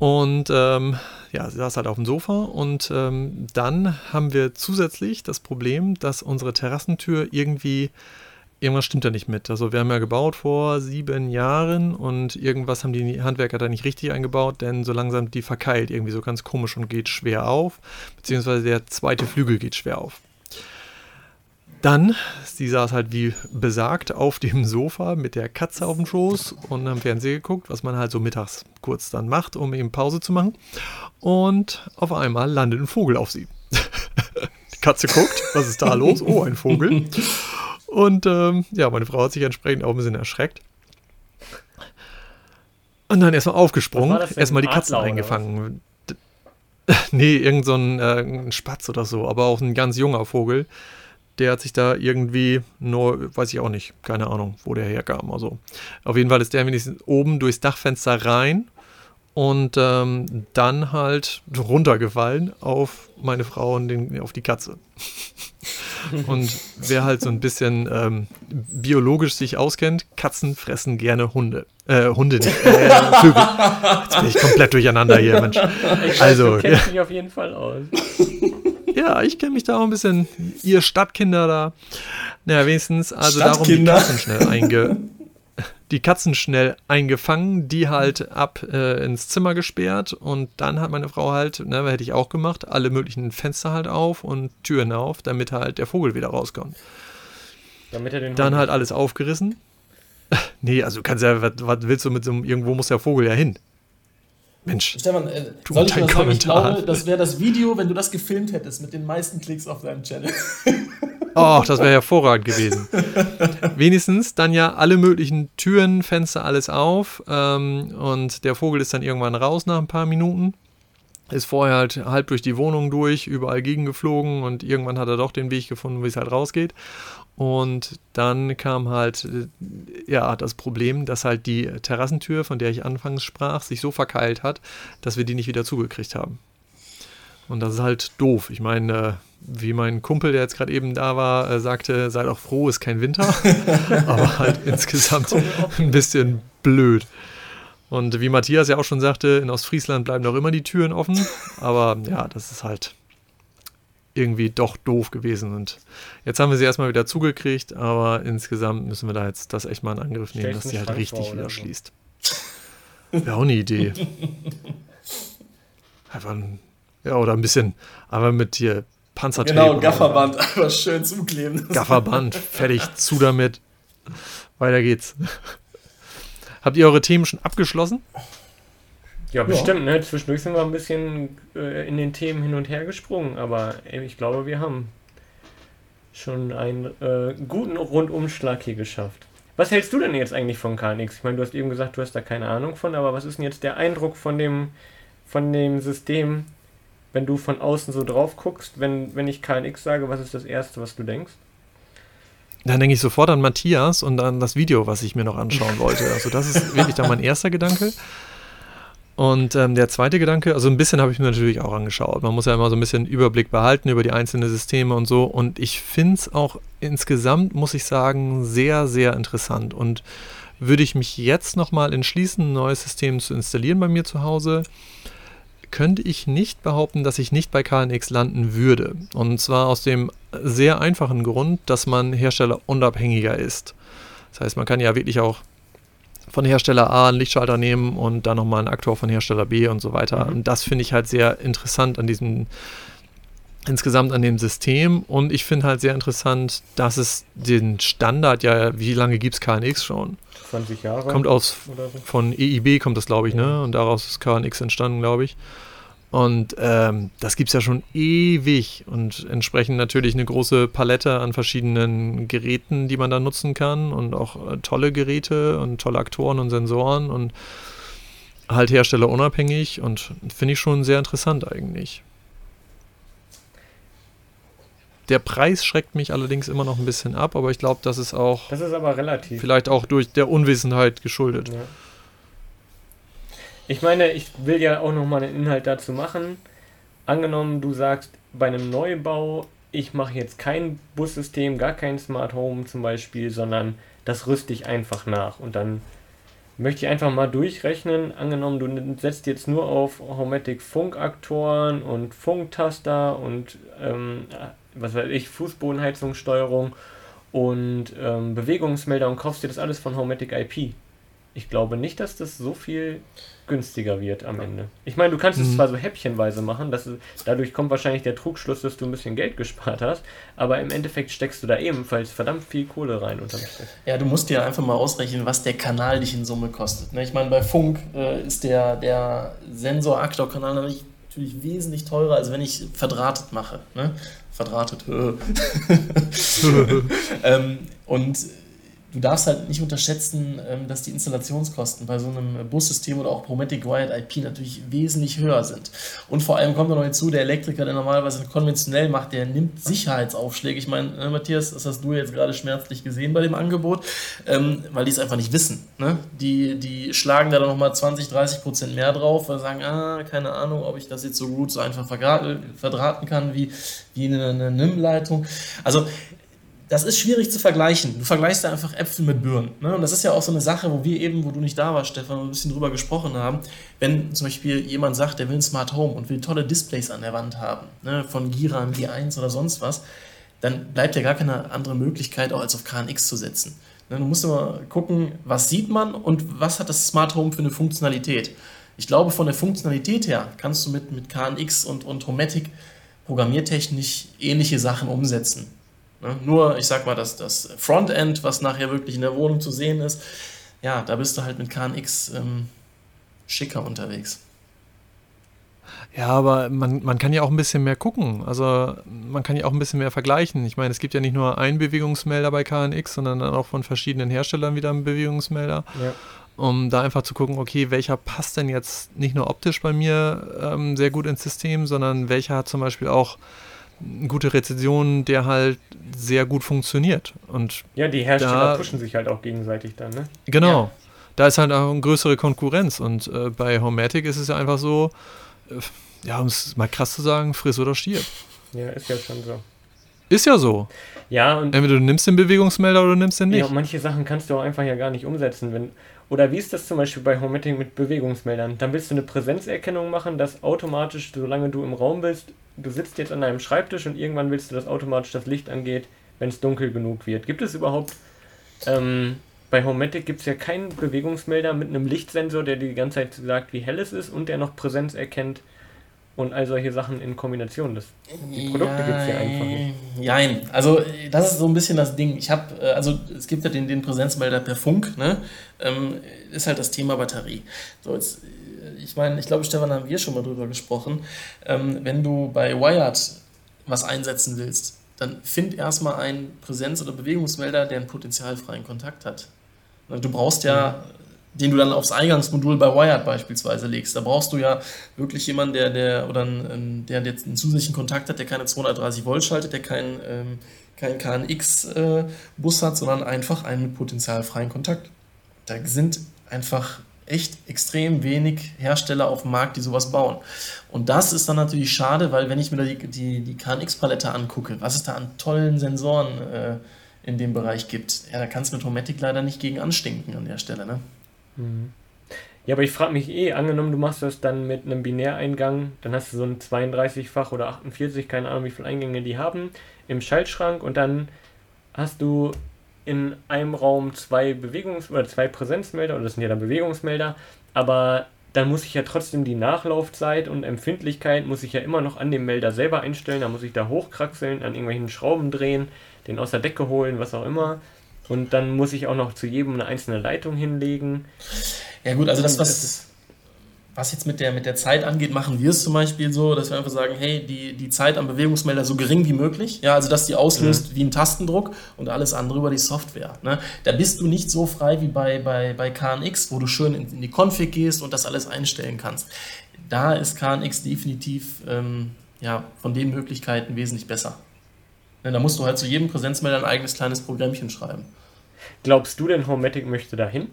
Und ähm, ja, sie saß halt auf dem Sofa und ähm, dann haben wir zusätzlich das Problem, dass unsere Terrassentür irgendwie irgendwas stimmt da nicht mit. Also wir haben ja gebaut vor sieben Jahren und irgendwas haben die Handwerker da nicht richtig eingebaut, denn so langsam die verkeilt irgendwie so ganz komisch und geht schwer auf, beziehungsweise der zweite Flügel geht schwer auf. Dann, sie saß halt wie besagt auf dem Sofa mit der Katze auf dem Schoß und am Fernseher geguckt, was man halt so mittags kurz dann macht, um eben Pause zu machen. Und auf einmal landet ein Vogel auf sie. die Katze guckt, was ist da los? Oh, ein Vogel. Und ähm, ja, meine Frau hat sich entsprechend auch ein bisschen erschreckt. Und dann erstmal aufgesprungen, erstmal die Katzen eingefangen. nee, irgend so ein, äh, ein Spatz oder so, aber auch ein ganz junger Vogel. Der hat sich da irgendwie nur, weiß ich auch nicht, keine Ahnung, wo der herkam. Also auf jeden Fall ist der wenigstens oben durchs Dachfenster rein und ähm, dann halt runtergefallen auf meine Frau und den, auf die Katze. Und wer halt so ein bisschen ähm, biologisch sich auskennt, Katzen fressen gerne Hunde. Äh, Hunde nicht. Äh, Vögel. Jetzt bin ich komplett durcheinander hier, Mensch. Ich Also, weiß, du kennst dich auf jeden Fall aus. Ja, ich kenne mich da auch ein bisschen. Ihr Stadtkinder da. Naja, wenigstens, also darum die. Katzen schnell einge. Die Katzen schnell eingefangen, die halt ab äh, ins Zimmer gesperrt und dann hat meine Frau halt, ne, hätte ich auch gemacht, alle möglichen Fenster halt auf und Türen auf, damit halt der Vogel wieder rauskommt. Damit er den Dann halt alles aufgerissen. Nee, also du kannst ja, was, was willst du mit so einem, irgendwo muss der Vogel ja hin. Mensch, Stefan, äh, soll ich dir sagen, ich Kommentar. glaube, das wäre das Video, wenn du das gefilmt hättest, mit den meisten Klicks auf deinem Channel. Oh, das wäre hervorragend gewesen. Wenigstens dann ja alle möglichen Türen, Fenster, alles auf. Ähm, und der Vogel ist dann irgendwann raus nach ein paar Minuten. Ist vorher halt halb durch die Wohnung durch, überall gegengeflogen und irgendwann hat er doch den Weg gefunden, wie es halt rausgeht. Und dann kam halt äh, ja das Problem, dass halt die Terrassentür, von der ich anfangs sprach, sich so verkeilt hat, dass wir die nicht wieder zugekriegt haben. Und das ist halt doof. Ich meine, äh, wie mein Kumpel, der jetzt gerade eben da war, äh, sagte, sei doch froh, ist kein Winter. Aber halt insgesamt ein bisschen blöd. Und wie Matthias ja auch schon sagte, in Ostfriesland bleiben doch immer die Türen offen. Aber ja, das ist halt irgendwie doch doof gewesen. Und jetzt haben wir sie erstmal wieder zugekriegt, aber insgesamt müssen wir da jetzt das echt mal in Angriff nehmen, dass sie halt richtig wieder so. schließt. Wäre auch eine Idee. Einfach ein, ja, oder ein bisschen, aber mit hier Panzertape. genau, Gafferband, einfach schön zukleben. Gafferband, fertig, zu damit. Weiter geht's. Habt ihr eure Themen schon abgeschlossen? Ja, bestimmt, ne? Zwischendurch sind wir ein bisschen äh, in den Themen hin und her gesprungen, aber äh, ich glaube, wir haben schon einen äh, guten Rundumschlag hier geschafft. Was hältst du denn jetzt eigentlich von KNX? Ich meine, du hast eben gesagt, du hast da keine Ahnung von, aber was ist denn jetzt der Eindruck von dem, von dem System, wenn du von außen so drauf guckst, wenn, wenn ich KNX sage, was ist das Erste, was du denkst? Dann denke ich sofort an Matthias und an das Video, was ich mir noch anschauen wollte. Also das ist wirklich dann mein erster Gedanke. Und ähm, der zweite Gedanke, also ein bisschen habe ich mir natürlich auch angeschaut. Man muss ja immer so ein bisschen Überblick behalten über die einzelnen Systeme und so. Und ich finde es auch insgesamt, muss ich sagen, sehr, sehr interessant. Und würde ich mich jetzt nochmal entschließen, ein neues System zu installieren bei mir zu Hause, könnte ich nicht behaupten, dass ich nicht bei KNX landen würde. Und zwar aus dem sehr einfachen Grund, dass man herstellerunabhängiger ist. Das heißt, man kann ja wirklich auch von Hersteller A einen Lichtschalter nehmen und dann nochmal einen Aktor von Hersteller B und so weiter. Mhm. Und das finde ich halt sehr interessant an diesem, insgesamt an dem System. Und ich finde halt sehr interessant, dass es den Standard, ja, wie lange gibt es KNX schon? 20 Jahre Kommt aus so? von EIB kommt das, glaube ich, Ja. ne? Und daraus ist KNX entstanden, glaube ich. Und ähm, das gibt es ja schon ewig und entsprechend natürlich eine große Palette an verschiedenen Geräten, die man da nutzen kann und auch äh, tolle Geräte und tolle Aktoren und Sensoren und halt herstellerunabhängig und finde ich schon sehr interessant eigentlich. Der Preis schreckt mich allerdings immer noch ein bisschen ab, aber ich glaube, das ist auch Das ist aber relativ. vielleicht auch durch der Unwissenheit geschuldet. Ja. Ich meine, ich will ja auch nochmal einen Inhalt dazu machen. Angenommen, du sagst bei einem Neubau, ich mache jetzt kein Bussystem, gar kein Smart Home zum Beispiel, sondern das rüste ich einfach nach. Und dann möchte ich einfach mal durchrechnen. Angenommen, du setzt jetzt nur auf Homatic Funkaktoren und Funktaster und ähm, was weiß ich, Fußbodenheizungssteuerung und ähm, Bewegungsmelder und kaufst dir das alles von Homatic IP. Ich glaube nicht, dass das so viel günstiger wird am Ende. Ich meine, du kannst es Mhm. zwar so häppchenweise machen, dass es, dadurch kommt wahrscheinlich der Trugschluss, dass du ein bisschen Geld gespart hast, aber im Endeffekt steckst du da ebenfalls verdammt viel Kohle rein unterm Strich. Ja, du musst dir einfach mal ausrechnen, was der Kanal dich in Summe kostet. ne? Ich meine, bei Funk äh, ist der, der Sensor-Aktor-Kanal natürlich, wesentlich teurer, als wenn ich verdrahtet mache. Ne? Verdrahtet. ähm, und du darfst halt nicht unterschätzen, ähm, dass die Installationskosten bei so einem Bussystem oder auch Prometic Wired IP natürlich wesentlich höher sind. Und vor allem kommt da noch hinzu, der Elektriker, der normalerweise konventionell macht, der nimmt Sicherheitsaufschläge. Ich meine, äh, Matthias, das hast du jetzt gerade schmerzlich gesehen bei dem Angebot, ähm, weil die es einfach nicht wissen. Ne? Die, die schlagen da dann nochmal 20, 30 Prozent mehr drauf, weil sie sagen, ah, keine Ahnung, ob ich das jetzt so gut so einfach verdrahten kann wie, wie eine, eine NIM-Leitung. Also das ist schwierig zu vergleichen. Du vergleichst da einfach Äpfel mit Birnen. Ne? Und das ist ja auch so eine Sache, wo wir eben, wo du nicht da warst, Stefan, ein bisschen drüber gesprochen haben. Wenn zum Beispiel jemand sagt, der will ein Smart Home und will tolle Displays an der Wand haben, ne? von Gira, G1 oder sonst was, dann bleibt ja gar keine andere Möglichkeit, auch als auf KNX zu setzen. Ne? Du musst immer gucken, was sieht man und was hat das Smart Home für eine Funktionalität. Ich glaube, von der Funktionalität her kannst du mit, mit KNX und, und Homatic programmiertechnisch ähnliche Sachen umsetzen. Ne? Nur, ich sag mal, das, das Frontend, was nachher wirklich in der Wohnung zu sehen ist, ja, da bist du halt mit KNX ähm, schicker unterwegs. Ja, aber man, man kann ja auch ein bisschen mehr gucken. Also man kann ja auch ein bisschen mehr vergleichen. Ich meine, es gibt ja nicht nur einen Bewegungsmelder bei KNX, sondern dann auch von verschiedenen Herstellern wieder einen Bewegungsmelder. Ja. Um da einfach zu gucken, okay, welcher passt denn jetzt nicht nur optisch bei mir ähm, sehr gut ins System, sondern welcher hat zum Beispiel auch gute Rezensionen, der halt sehr gut funktioniert. Und ja, die Hersteller da, pushen sich halt auch gegenseitig dann, ne? Genau. Ja. Da ist halt auch eine größere Konkurrenz. Und äh, bei Homematic ist es ja einfach so, äh, ja, um es mal krass zu sagen, friss oder stirb. Ja, ist ja schon so. Ist ja so. Ja, und. Entweder du nimmst den Bewegungsmelder oder du nimmst den nicht. Ja, manche Sachen kannst du auch einfach ja gar nicht umsetzen. Wenn, oder wie ist das zum Beispiel bei Homematic mit Bewegungsmeldern? Dann willst du eine Präsenzerkennung machen, dass automatisch, solange du im Raum bist, du sitzt jetzt an deinem Schreibtisch und irgendwann willst du, dass automatisch das Licht angeht, wenn es dunkel genug wird. Gibt es überhaupt, ähm, bei Homematic gibt es ja keinen Bewegungsmelder mit einem Lichtsensor, der die ganze Zeit sagt, wie hell es ist und der noch Präsenz erkennt und all solche Sachen in Kombination. Das, die Produkte gibt es ja einfach nicht. Nein, also das ist so ein bisschen das Ding. Ich habe, äh, also es gibt ja den, den Präsenzmelder per Funk, ne? Ähm, ist halt das Thema Batterie. So, jetzt ich meine, ich glaube, Stefan, haben wir schon mal drüber gesprochen. Ähm, wenn du bei Wired was einsetzen willst, dann find erstmal einen Präsenz- oder Bewegungsmelder, der einen potenzialfreien Kontakt hat. Du brauchst ja, den du dann aufs Eingangsmodul bei Wired beispielsweise legst. Da brauchst du ja wirklich jemanden, der, der, oder einen, der jetzt einen zusätzlichen Kontakt hat, der keine 230 Volt schaltet, der keinen ähm, kein KNX-Bus äh, hat, sondern einfach einen mit potenzialfreien Kontakt. Da sind einfach echt extrem wenig Hersteller auf dem Markt, die sowas bauen. Und das ist dann natürlich schade, weil wenn ich mir die, die, die KNX-Palette angucke, was es da an tollen Sensoren äh, in dem Bereich gibt, ja, da kannst du mit Homatic leider nicht gegen anstinken an der Stelle. Ne? Mhm. Ja, aber ich frage mich eh, angenommen, du machst das dann mit einem Binäreingang, dann hast du so ein 32-fach oder 48, keine Ahnung, wie viele Eingänge die haben, im Schaltschrank und dann hast du in einem Raum zwei Bewegungs- oder zwei Präsenzmelder, oder das sind ja dann Bewegungsmelder, aber dann muss ich ja trotzdem die Nachlaufzeit und Empfindlichkeit muss ich ja immer noch an dem Melder selber einstellen, da muss ich da hochkraxeln, an irgendwelchen Schrauben drehen, den aus der Decke holen, was auch immer. Und dann muss ich auch noch zu jedem eine einzelne Leitung hinlegen. Ja gut, also das, was, was jetzt mit der, mit der Zeit angeht, machen wir es zum Beispiel so, dass wir einfach sagen, hey, die, die Zeit am Bewegungsmelder so gering wie möglich, ja, also dass die auslöst mhm. wie ein Tastendruck und alles andere über die Software. Ne? Da bist du nicht so frei wie bei, bei, bei KNX, wo du schön in, in die Config gehst und das alles einstellen kannst. Da ist KNX definitiv ähm, ja, von den Möglichkeiten wesentlich besser. Ne, da musst du halt zu jedem Präsenzmelder ein eigenes kleines Programmchen schreiben. Glaubst du denn, Homematic möchte dahin?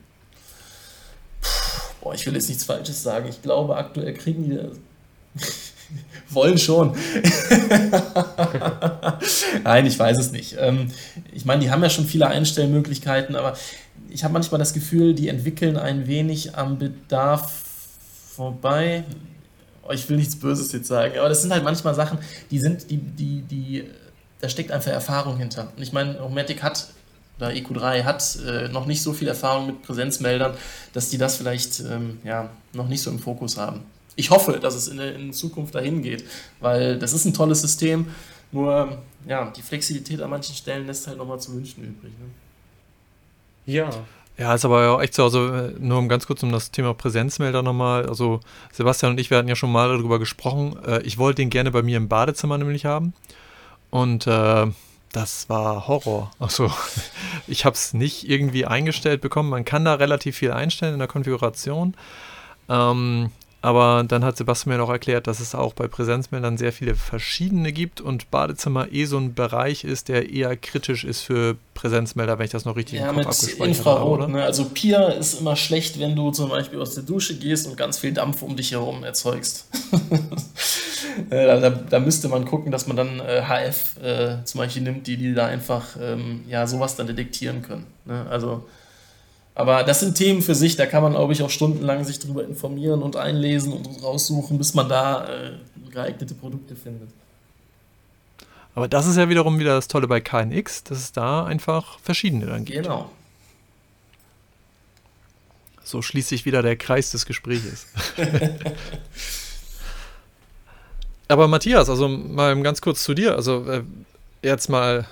Boah, ich will jetzt nichts Falsches sagen. Ich glaube, aktuell kriegen die wollen schon. Nein, ich weiß es nicht. Ähm, ich meine, die haben ja schon viele Einstellmöglichkeiten, aber ich habe manchmal das Gefühl, die entwickeln ein wenig am Bedarf vorbei. Oh, ich will nichts Böses jetzt sagen, aber das sind halt manchmal Sachen, die sind, die, die, die, da steckt einfach Erfahrung hinter. Und ich meine, Homatic hat oder EQ3 hat äh, noch nicht so viel Erfahrung mit Präsenzmeldern, dass die das vielleicht ähm, ja, noch nicht so im Fokus haben. Ich hoffe, dass es in, der, in Zukunft dahin geht, weil das ist ein tolles System, nur ja, die Flexibilität an manchen Stellen lässt halt nochmal zu wünschen übrig. Ne? Ja. Ja, ist aber auch echt so, also äh, nur um ganz kurz um das Thema Präsenzmelder nochmal, also Sebastian und ich, wir hatten ja schon mal darüber gesprochen, äh, ich wollte den gerne bei mir im Badezimmer nämlich haben und äh, Das war Horror. Achso, ich habe es nicht irgendwie eingestellt bekommen. Man kann da relativ viel einstellen in der Konfiguration. Ähm, aber dann hat Sebastian mir noch erklärt, dass es auch bei Präsenzmeldern sehr viele verschiedene gibt und Badezimmer eh so ein Bereich ist, der eher kritisch ist für Präsenzmelder, wenn ich das noch richtig ja, im Kopf abgespeichert Infrarot, habe. Ne? Also Pia ist immer schlecht, wenn du zum Beispiel aus der Dusche gehst und ganz viel Dampf um dich herum erzeugst. Äh, da, da, müsste man gucken, dass man dann äh, HF äh, zum Beispiel nimmt, die, die da einfach ähm, ja, sowas dann detektieren können. Ne? Also aber das sind Themen für sich, da kann man, glaube ich, auch stundenlang sich darüber informieren und einlesen und raussuchen, bis man da äh, geeignete Produkte findet. Aber das ist ja wiederum wieder das Tolle bei KNX, dass es da einfach verschiedene dann gibt. Genau. So schließt sich wieder der Kreis des Gespräches. Aber Matthias, also mal ganz kurz zu dir. Also äh, jetzt mal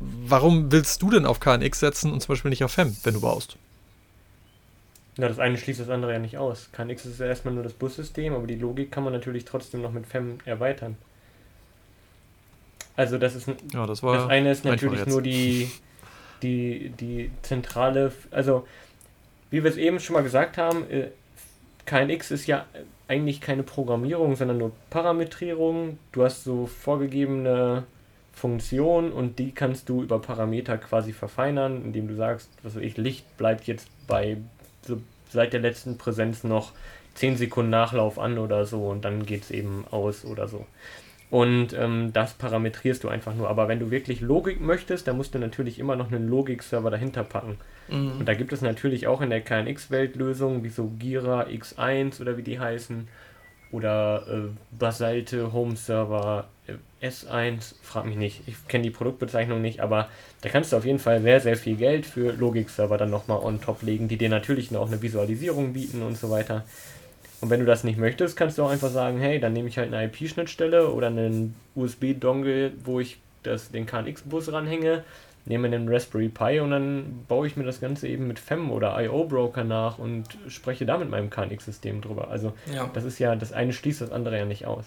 warum willst du denn auf KNX setzen und zum Beispiel nicht auf FEM, wenn du baust? Na, das eine schließt das andere ja nicht aus. KNX ist ja erstmal nur das Bussystem, aber die Logik kann man natürlich trotzdem noch mit FEM erweitern. Also das ist ja, das, das eine ist natürlich nur die, die, die zentrale, also wie wir es eben schon mal gesagt haben, äh, KNX ist ja eigentlich keine Programmierung, sondern nur Parametrierung. Du hast so vorgegebene Funktion und die kannst du über Parameter quasi verfeinern, indem du sagst, was weiß ich, Licht bleibt jetzt bei so seit der letzten Präsenz noch 10 Sekunden Nachlauf an oder so und dann geht es eben aus oder so. Und ähm, das parametrierst du einfach nur. Aber wenn du wirklich Logik möchtest, dann musst du natürlich immer noch einen Logik-Server dahinter packen. Mhm. Und da gibt es natürlich auch in der KNX-Welt Lösungen, wie so Gira X1 oder wie die heißen oder äh, Basalte Home Server äh, S1, frag mich nicht, ich kenne die Produktbezeichnung nicht, aber da kannst du auf jeden Fall sehr, sehr viel Geld für Logik-Server dann nochmal on top legen, die dir natürlich auch eine Visualisierung bieten und so weiter. Und wenn du das nicht möchtest, kannst du auch einfach sagen, hey, dann nehme ich halt eine IP-Schnittstelle oder einen USB-Dongle, wo ich das, den KNX-Bus ranhänge nehme einen Raspberry Pi und dann baue ich mir das Ganze eben mit FEM oder IO-Broker nach und spreche da mit meinem KNX-System drüber. Also ja. das ist ja, das eine schließt das andere ja nicht aus.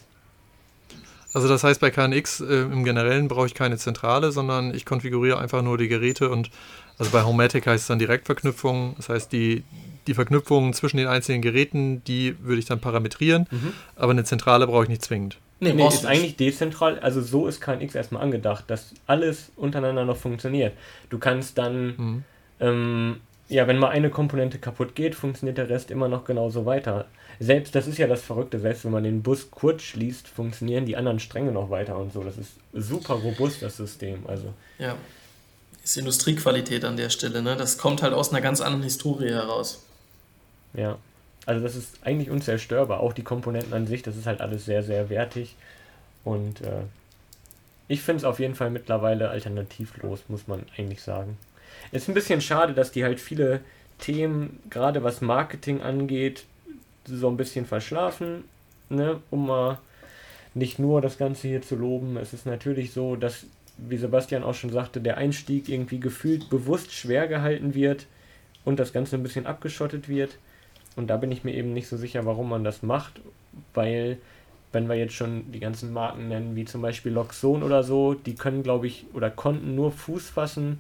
Also das heißt, bei KNX äh, im Generellen brauche ich keine Zentrale, sondern ich konfiguriere einfach nur die Geräte und also bei Homematic heißt es dann Direktverknüpfung. Das heißt, die, die Verknüpfungen zwischen den einzelnen Geräten, die würde ich dann parametrieren, mhm. aber eine Zentrale brauche ich nicht zwingend. Nee, nee ist eigentlich dezentral. Also so ist KNX erstmal angedacht, dass alles untereinander noch funktioniert. Du kannst dann, mhm. ähm, ja, wenn mal eine Komponente kaputt geht, funktioniert der Rest immer noch genauso weiter. Selbst, das ist ja das Verrückte, selbst wenn man den Bus kurz schließt, funktionieren die anderen Stränge noch weiter und so. Das ist super robust, das System. Also. Ja. Ist Industriequalität an der Stelle, ne? Das kommt halt aus einer ganz anderen Historie heraus. Ja. Also das ist eigentlich unzerstörbar. Auch die Komponenten an sich, das ist halt alles sehr, sehr wertig. Und äh, ich finde es auf jeden Fall mittlerweile alternativlos, muss man eigentlich sagen. Es ist ein bisschen schade, dass die halt viele Themen, gerade was Marketing angeht, so ein bisschen verschlafen, ne? um mal nicht nur das Ganze hier zu loben. Es ist natürlich so, dass, wie Sebastian auch schon sagte, der Einstieg irgendwie gefühlt bewusst schwer gehalten wird und das Ganze ein bisschen abgeschottet wird. Und da bin ich mir eben nicht so sicher, warum man das macht, weil wenn wir jetzt schon die ganzen Marken nennen, wie zum Beispiel Loxon oder so, die können, glaube ich, oder konnten nur Fuß fassen,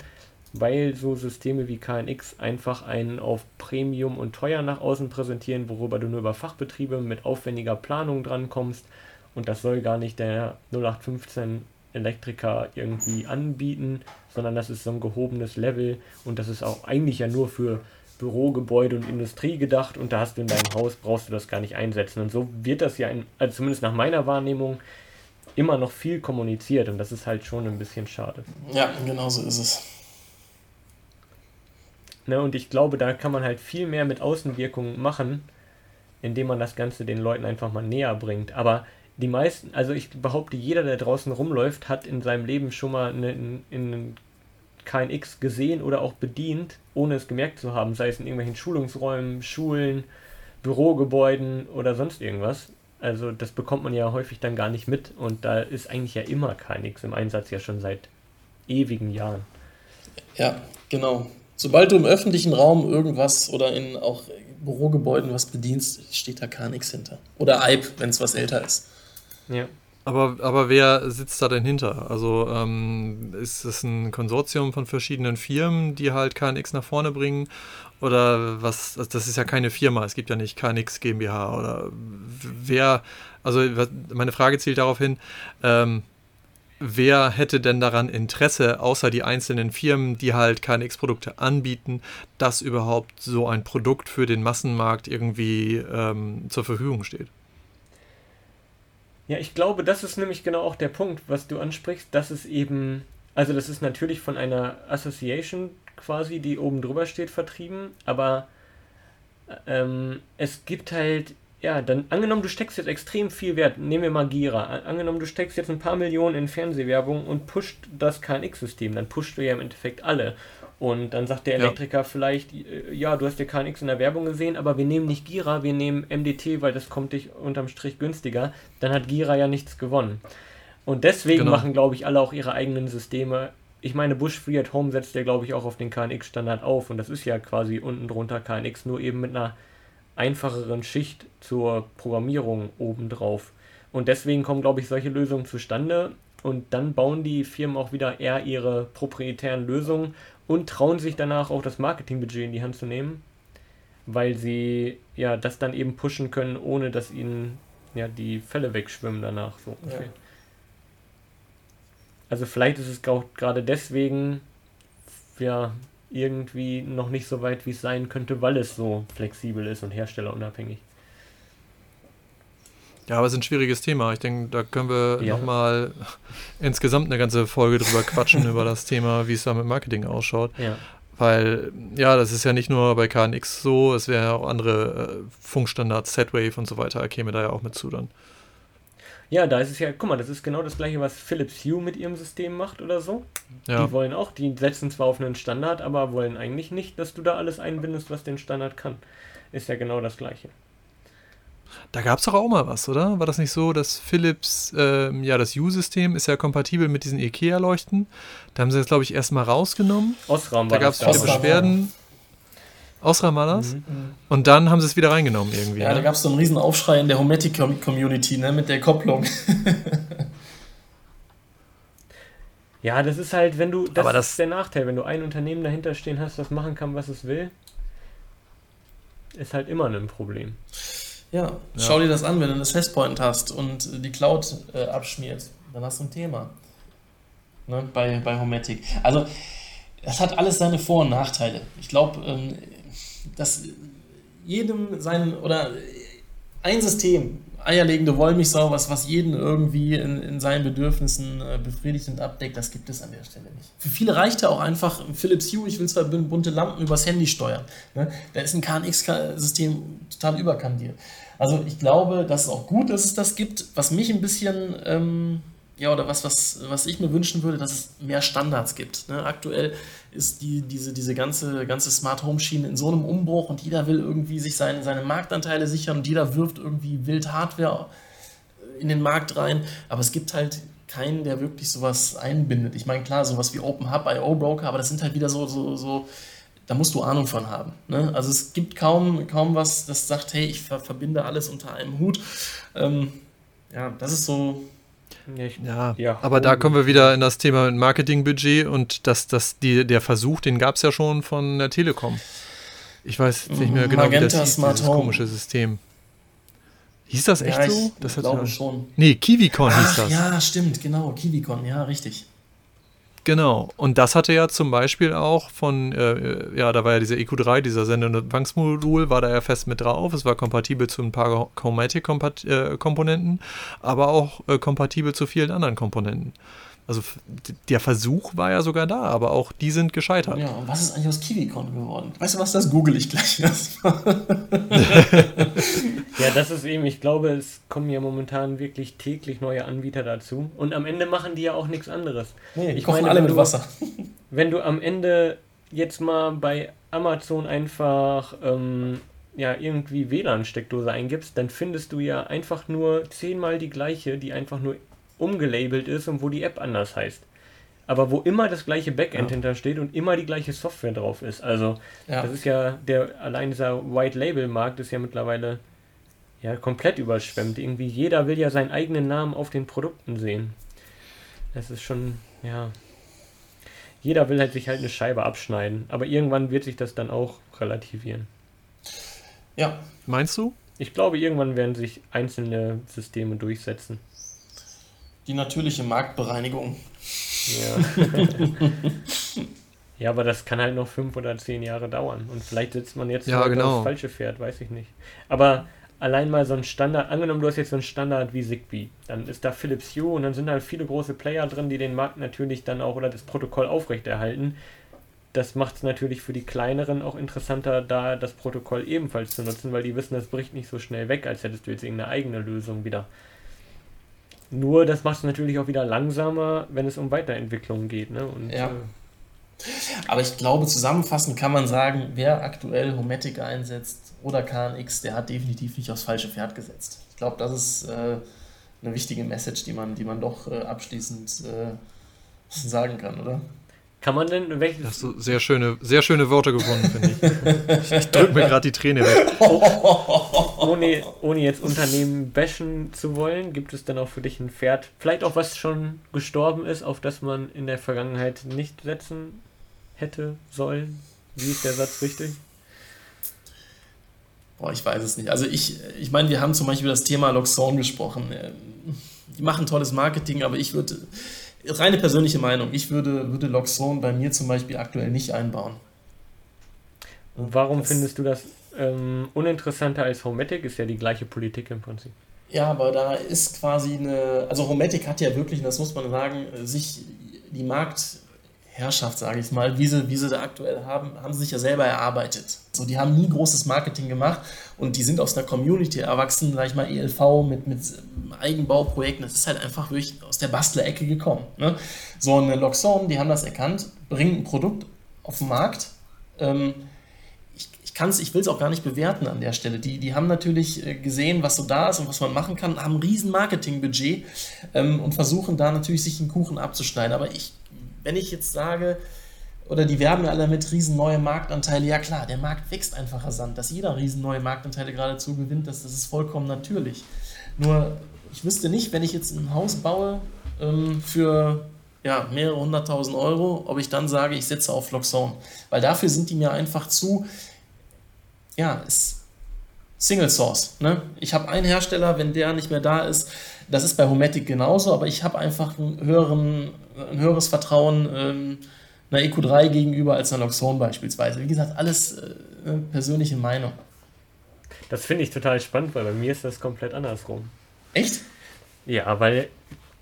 weil so Systeme wie KNX einfach einen auf Premium und teuer nach außen präsentieren, worüber du nur über Fachbetriebe mit aufwendiger Planung drankommst. Und das soll gar nicht der 0815 Elektriker irgendwie anbieten, sondern das ist so ein gehobenes Level und das ist auch eigentlich ja nur für Bürogebäude und Industrie gedacht und da hast du in deinem Haus, brauchst du das gar nicht einsetzen. Und so wird das ja, in, also zumindest nach meiner Wahrnehmung, immer noch viel kommuniziert und das ist halt schon ein bisschen schade. Ja, genau so ist es. Ne, und ich glaube, da kann man halt viel mehr mit Außenwirkungen machen, indem man das Ganze den Leuten einfach mal näher bringt. Aber die meisten, also ich behaupte, jeder, der draußen rumläuft, hat in seinem Leben schon mal einen, KNX gesehen oder auch bedient, ohne es gemerkt zu haben, sei es in irgendwelchen Schulungsräumen, Schulen, Bürogebäuden oder sonst irgendwas. Also das bekommt man ja häufig dann gar nicht mit und da ist eigentlich ja immer KNX im Einsatz ja schon seit ewigen Jahren. Ja, genau. Sobald du im öffentlichen Raum irgendwas oder in auch Bürogebäuden was bedienst, steht da KNX hinter. Oder IPE, wenn es was älter ist. Ja. Aber, aber wer sitzt da denn hinter? Also ähm, ist es ein Konsortium von verschiedenen Firmen, die halt KNX nach vorne bringen? Oder was, also das ist ja keine Firma, es gibt ja nicht KNX GmbH oder wer, also meine Frage zielt darauf hin, ähm, wer hätte denn daran Interesse, außer die einzelnen Firmen, die halt KNX-Produkte anbieten, dass überhaupt so ein Produkt für den Massenmarkt irgendwie ähm, zur Verfügung steht? Ja, ich glaube, das ist nämlich genau auch der Punkt, was du ansprichst, dass es eben, also das ist natürlich von einer Association quasi, die oben drüber steht, vertrieben, aber ähm, es gibt halt, ja, dann angenommen, du steckst jetzt extrem viel Wert, nehmen wir mal Gira, angenommen, du steckst jetzt ein paar Millionen in Fernsehwerbung und pusht das KNX-System, dann pusht du ja im Endeffekt alle. Und dann sagt der Elektriker ja. vielleicht, äh, ja, du hast ja KNX in der Werbung gesehen, aber wir nehmen nicht Gira, wir nehmen MDT, weil das kommt dich unterm Strich günstiger. Dann hat Gira ja nichts gewonnen. Und deswegen genau. machen, glaube ich, alle auch ihre eigenen Systeme. Ich meine, Bush Free at Home setzt ja, glaube ich, auch auf den KNX-Standard auf. Und das ist ja quasi unten drunter KNX, nur eben mit einer einfacheren Schicht zur Programmierung obendrauf. Und deswegen kommen, glaube ich, solche Lösungen zustande. Und dann bauen die Firmen auch wieder eher ihre proprietären Lösungen und trauen sich danach auch das Marketingbudget in die Hand zu nehmen, weil sie ja das dann eben pushen können, ohne dass ihnen ja die Fälle wegschwimmen danach. So ja. Also vielleicht ist es gerade deswegen ja irgendwie noch nicht so weit, wie es sein könnte, weil es so flexibel ist und herstellerunabhängig. Ja, aber es ist ein schwieriges Thema. Ich denke, da können wir ja. nochmal insgesamt eine ganze Folge drüber quatschen, über das Thema, wie es da mit Marketing ausschaut. Ja. Weil, ja, das ist ja nicht nur bei KNX so, es wäre ja auch andere äh, Funkstandards, Z-Wave und so weiter, käme da ja auch mit zu dann. Ja, da ist es ja, guck mal, das ist genau das gleiche, was Philips Hue mit ihrem System macht oder so. Ja. Die wollen auch, die setzen zwar auf einen Standard, aber wollen eigentlich nicht, dass du da alles einbindest, was den Standard kann. Ist ja genau das gleiche. Da gab es doch auch mal was, oder? War das nicht so, dass Philips, ähm, ja, das U-System ist ja kompatibel mit diesen IKEA-Leuchten. Da haben sie das, glaube ich, erstmal rausgenommen. Osram war Da gab es viele Osram, Beschwerden. Ja. Osram war das? Mhm. Und dann haben sie es wieder reingenommen irgendwie. Ja, ne? da gab es so einen riesen Aufschrei in der Hometic-Community, ne, mit der Kopplung. ja, das ist halt, wenn du, das, das ist der Nachteil, wenn du ein Unternehmen dahinter stehen hast, das machen kann, was es will, ist halt immer ein Problem. Ja, ja, schau dir das an, wenn du eine Festpoint hast und die Cloud äh, abschmierst, dann hast du ein Thema. Ne, bei, bei Hometic. Also, das hat alles seine Vor- und Nachteile. Ich glaube, ähm, dass jedem sein oder ein System eierlegende Wollmilchsau, was, was jeden irgendwie in, in seinen Bedürfnissen äh, befriedigt und abdeckt, das gibt es an der Stelle nicht. Für viele reicht ja auch einfach Philips Hue, ich will zwar bunte Lampen übers Handy steuern. Ne? Da ist ein KNX-System total überkandiert. Also ich glaube, das ist auch gut, dass es das gibt. Was mich ein bisschen, ähm, ja, oder was, was, was ich mir wünschen würde, dass es mehr Standards gibt. Ne? Aktuell ist die, diese, diese ganze, ganze Smart Home Schiene in so einem Umbruch und jeder will irgendwie sich seine, seine Marktanteile sichern und jeder wirft irgendwie wild Hardware in den Markt rein. Aber es gibt halt keinen, der wirklich sowas einbindet. Ich meine, klar, sowas wie Open Hub, IO Broker, aber das sind halt wieder so, so, so da musst du Ahnung von haben. Ne? Also es gibt kaum, kaum was, das sagt, hey, ich ver verbinde alles unter einem Hut. Ähm, ja, das ist so ja, ja, aber da kommen wir wieder in das Thema Marketingbudget und das, das, die, der Versuch, den gab es ja schon von der Telekom. Ich weiß nicht mehr genau, Magenta wie das hieß, Smart dieses Home. komische System. Hieß das echt ja, so? Das glaube ja, schon. Nee, KiwiCon hieß das. Ja, stimmt, genau, KiwiCon, ja, richtig. Genau. Und das hatte ja zum Beispiel auch von, äh, ja, da war ja dieser EQ3, dieser Sende- und Empfangsmodul, war da ja fest mit drauf. Es war kompatibel zu ein paar Chromatic-Komponenten, aber auch äh, kompatibel zu vielen anderen Komponenten. Also der Versuch war ja sogar da, aber auch die sind gescheitert. Ja, und was ist eigentlich aus KiwiCon geworden? Weißt du was, das google ich gleich erstmal. ja, das ist eben, ich glaube, es kommen ja momentan wirklich täglich neue Anbieter dazu. Und am Ende machen die ja auch nichts anderes. Nee, ich kochen alle mit du, Wasser. Wenn du am Ende jetzt mal bei Amazon einfach ähm, ja, irgendwie WLAN-Steckdose eingibst, dann findest du ja einfach nur zehnmal die gleiche, die einfach nur umgelabelt ist und wo die App anders heißt. Aber wo immer das gleiche Backend ja. hintersteht und immer die gleiche Software drauf ist. Also, ja. das ist ja, der allein dieser White Label Markt ist ja mittlerweile ja, komplett überschwemmt. Irgendwie jeder will ja seinen eigenen Namen auf den Produkten sehen. Das ist schon, ja. Jeder will halt sich halt eine Scheibe abschneiden. Aber irgendwann wird sich das dann auch relativieren. Ja. Meinst du? Ich glaube, irgendwann werden sich einzelne Systeme durchsetzen. Die natürliche Marktbereinigung. Ja. ja, aber das kann halt noch fünf oder zehn Jahre dauern. Und vielleicht sitzt man jetzt ja, genau. aufs falsche Pferd, weiß ich nicht. Aber allein mal so ein Standard, angenommen du hast jetzt so einen Standard wie Zigbee, dann ist da Philips Hue und dann sind halt viele große Player drin, die den Markt natürlich dann auch oder das Protokoll aufrechterhalten. Das macht es natürlich für die kleineren auch interessanter, da das Protokoll ebenfalls zu nutzen, weil die wissen, das bricht nicht so schnell weg, als hättest du jetzt irgendeine eigene Lösung wieder. Nur das macht es natürlich auch wieder langsamer, wenn es um Weiterentwicklungen geht. Ne? Und, ja. Äh, aber ich glaube, zusammenfassend kann man sagen, wer aktuell Hometic einsetzt oder KNX, der hat definitiv nicht aufs falsche Pferd gesetzt. Ich glaube, das ist äh, eine wichtige Message, die man, die man doch äh, abschließend äh, sagen kann, oder? Kann man denn welches. Hast du sehr schöne, sehr schöne Worte gefunden, finde ich. ich drücke mir gerade die Träne weg. ohne, ohne jetzt Unternehmen bashen zu wollen, gibt es dann auch für dich ein Pferd, vielleicht auch was schon gestorben ist, auf das man in der Vergangenheit nicht setzen hätte sollen? Wie ist der Satz richtig? Boah, ich weiß es nicht. Also ich, ich meine, wir haben zum Beispiel über das Thema Loxone gesprochen. Die machen tolles Marketing, aber ich würde reine persönliche Meinung, ich würde, würde Loxone bei mir zum Beispiel aktuell nicht einbauen. Und warum das, findest du das ähm, uninteressanter als Hometic? Ist ja die gleiche Politik im Prinzip. Ja, aber da ist quasi eine, also Hometic hat ja wirklich, das muss man sagen, sich die Markt, Herrschaft, sage ich mal, wie sie, wie sie da aktuell haben, haben sie sich ja selber erarbeitet. So, die haben nie großes Marketing gemacht und die sind aus einer Community erwachsen, sage ich mal, ELV mit, mit Eigenbauprojekten. Das ist halt einfach wirklich aus der Bastler-Ecke gekommen. Ne? So eine Loxone, die haben das erkannt, bringen ein Produkt auf den Markt. Ähm, ich, ich, ich will es auch gar nicht bewerten an der Stelle. Die, die haben natürlich äh, gesehen, was so da ist und was man machen kann, haben ein riesen Marketingbudget ähm, und versuchen da natürlich sich einen Kuchen abzuschneiden. Aber ich wenn ich jetzt sage, oder die werben ja alle mit riesen neue Marktanteile, ja klar, der Markt wächst einfach rasant, dass jeder riesen neue Marktanteile geradezu gewinnt, das, das ist vollkommen natürlich. Nur, ich wüsste nicht, wenn ich jetzt ein Haus baue ähm, für ja, mehrere hunderttausend Euro, ob ich dann sage, ich setze auf Loxone. Weil dafür sind die mir einfach zu, ja, ist Single Source. Ne? Ich habe einen Hersteller, wenn der nicht mehr da ist, das ist bei Hometic genauso, aber ich habe einfach höheren, ein höheres Vertrauen ähm, einer EQ3 gegenüber als einer Loxone beispielsweise. Wie gesagt, alles äh, persönliche Meinung. Das finde ich total spannend, weil bei mir ist das komplett andersrum. Echt? Ja, weil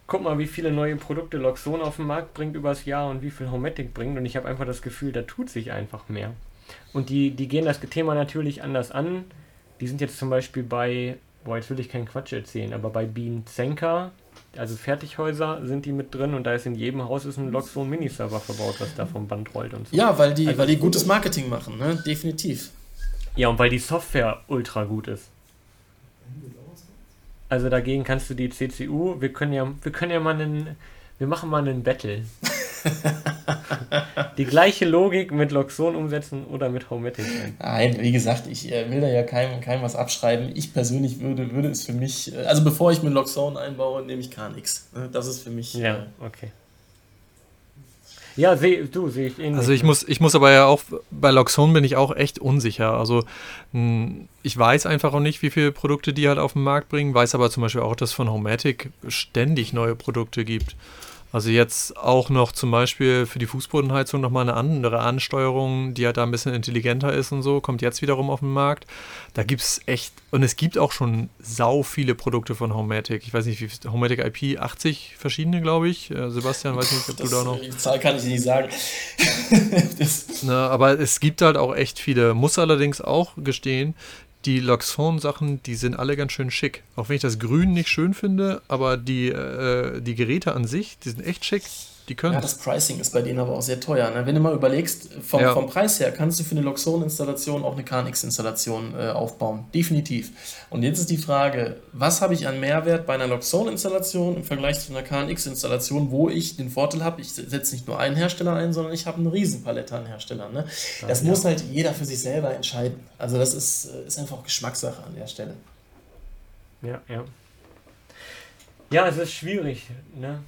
guck mal, wie viele neue Produkte Loxone auf den Markt bringt übers Jahr und wie viel Hometic bringt und ich habe einfach das Gefühl, da tut sich einfach mehr. Und die, die gehen das Thema natürlich anders an. Die sind jetzt zum Beispiel bei boah, jetzt will ich keinen Quatsch erzählen, aber bei Bean Zenka, also Fertighäuser, sind die mit drin und da ist in jedem Haus ist ein Loxone Miniserver verbaut, was da vom Band rollt und so. Ja, weil die, also weil die gutes Marketing machen, ne? Definitiv. Ja, und weil die Software ultra gut ist. Also dagegen kannst du die CCU, wir können ja, wir können ja mal einen, wir machen mal einen Battle. die gleiche Logik mit Loxon umsetzen oder mit Homematic ein? Nein, wie gesagt, ich äh, will da ja keinem, keinem was abschreiben. Ich persönlich würde, würde es für mich, äh, also bevor ich mir Loxon einbaue, nehme ich gar nichts. Ne? Das ist für mich. Ja, äh, okay. Ja, seh, du sehe ich ähnlich. Also ich muss, ich muss aber ja auch, bei Loxone bin ich auch echt unsicher. Also hm, ich weiß einfach auch nicht, wie viele Produkte die halt auf den Markt bringen, weiß aber zum Beispiel auch, dass von Homematic ständig neue Produkte gibt. Also jetzt auch noch zum Beispiel für die Fußbodenheizung nochmal eine andere Ansteuerung, die halt da ein bisschen intelligenter ist und so, kommt jetzt wiederum auf den Markt. Da gibt es echt, und es gibt auch schon sau viele Produkte von Homematic. Ich weiß nicht, wie Homematic IP, 80 verschiedene, glaube ich. Äh, Sebastian, weiß nicht, ob das, du da noch... Die Zahl kann ich nicht sagen. Na, aber es gibt halt auch echt viele. Muss allerdings auch gestehen, die Loxone-Sachen, die sind alle ganz schön schick. Auch wenn ich das Grün nicht schön finde, aber die, äh, die Geräte an sich, die sind echt schick. Die können. Ja, das Pricing ist bei denen aber auch sehr teuer. Ne? Wenn du mal überlegst, vom, ja. vom Preis her kannst du für eine Loxone-Installation auch eine KNX-Installation äh, aufbauen. Definitiv. Und jetzt ist die Frage, was habe ich an Mehrwert bei einer Loxone-Installation im Vergleich zu einer KNX-Installation, wo ich den Vorteil habe, ich setze nicht nur einen Hersteller ein, sondern ich habe eine Riesenpalette an Herstellern. Ne? Das ja, muss halt jeder für sich selber entscheiden. Also das ist, äh, ist einfach Geschmackssache an der Stelle. Ja, ja. Ja, es ist schwierig, ne?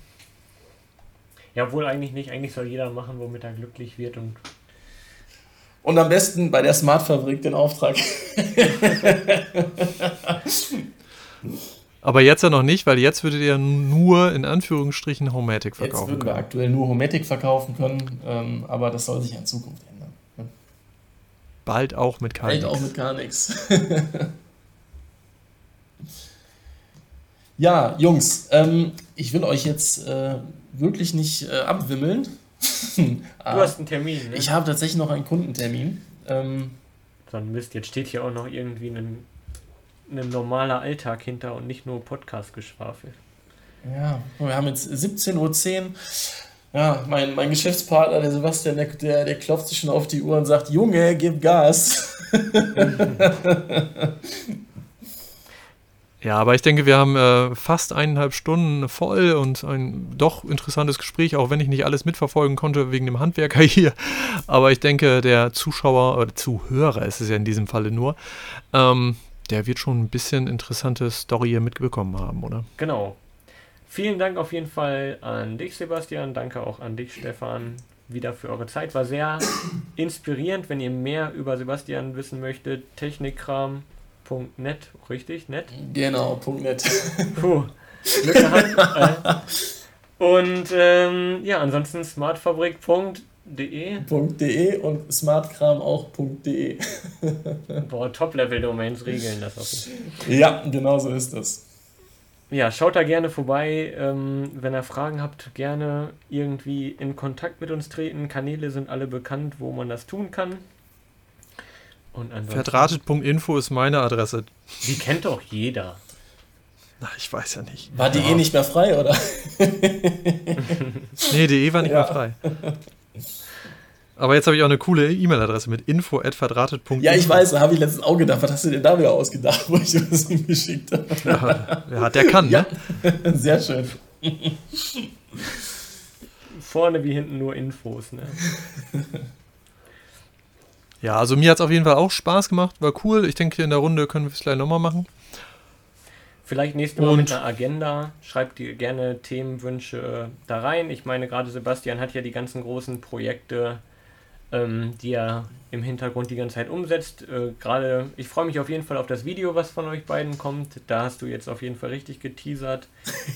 Ja, wohl eigentlich nicht. Eigentlich soll jeder machen, womit er glücklich wird und. Und am besten bei der Smart-Fabrik den Auftrag. Aber jetzt ja noch nicht, weil jetzt würdet ihr nur in Anführungsstrichen Homatic verkaufen. Jetzt würden wir können. aktuell nur Homatic verkaufen können, ähm, aber das soll sich in Zukunft ändern. Bald auch mit KNX. Bald auch mit gar nichts. Ja, Jungs, ähm, ich will euch jetzt äh, wirklich nicht äh, abwimmeln. Du hast einen Termin, ne? Ich habe tatsächlich noch einen Kundentermin. Ähm, ein Mist, jetzt steht hier auch noch irgendwie ein, ein normaler Alltag hinter und nicht nur Podcast-Geschwafel. Ja, wir haben jetzt 17.10 Uhr. Ja, mein, mein Geschäftspartner, der Sebastian, der, der, der klopft sich schon auf die Uhr und sagt, Junge, gib Gas. Ja, aber ich denke, wir haben äh, fast eineinhalb Stunden voll und ein doch interessantes Gespräch, auch wenn ich nicht alles mitverfolgen konnte wegen dem Handwerker hier. Aber ich denke, der Zuschauer oder Zuhörer ist es ja in diesem Falle nur, ähm, der wird schon ein bisschen interessante Story hier mitbekommen haben, oder? Genau. Vielen Dank auf jeden Fall an dich, Sebastian. Danke auch an dich, Stefan, wieder für eure Zeit. War sehr inspirierend. Wenn ihr mehr über Sebastian wissen möchtet, Technikkram, .net, richtig? Net? Genau, .net. Puh, Glück gehabt. und ähm, ja, ansonsten smartfabrik.de. .de und smartkram auch .de. Boah, Top-Level-Domains regeln das Fall. Ja, genau so ist das. Ja, schaut da gerne vorbei. Ähm, wenn ihr Fragen habt, gerne irgendwie in Kontakt mit uns treten. Kanäle sind alle bekannt, wo man das tun kann. Verdrahtet.info ist meine Adresse. Die kennt doch jeder. Na, ich weiß ja nicht. War die ja. eh nicht mehr frei, oder? nee, die E war nicht ja. mehr frei. Aber jetzt habe ich auch eine coole E-Mail-Adresse mit info.verdrahtet.info. Ja, ich weiß, da habe ich letztens auch gedacht, was hast du denn da wieder ausgedacht, wo ich was hingeschickt habe? Ja, ja, der kann, ne? Ja, sehr schön. Vorne wie hinten nur Infos, ne? Ja, also mir hat es auf jeden Fall auch Spaß gemacht, war cool. Ich denke, in der Runde können wir es gleich nochmal machen. Vielleicht nächstes Mal Und mit einer Agenda. Schreibt ihr gerne Themenwünsche da rein. Ich meine, gerade Sebastian hat ja die ganzen großen Projekte, ähm, die er im Hintergrund die ganze Zeit umsetzt. Äh, gerade, ich freue mich auf jeden Fall auf das Video, was von euch beiden kommt. Da hast du jetzt auf jeden Fall richtig geteasert,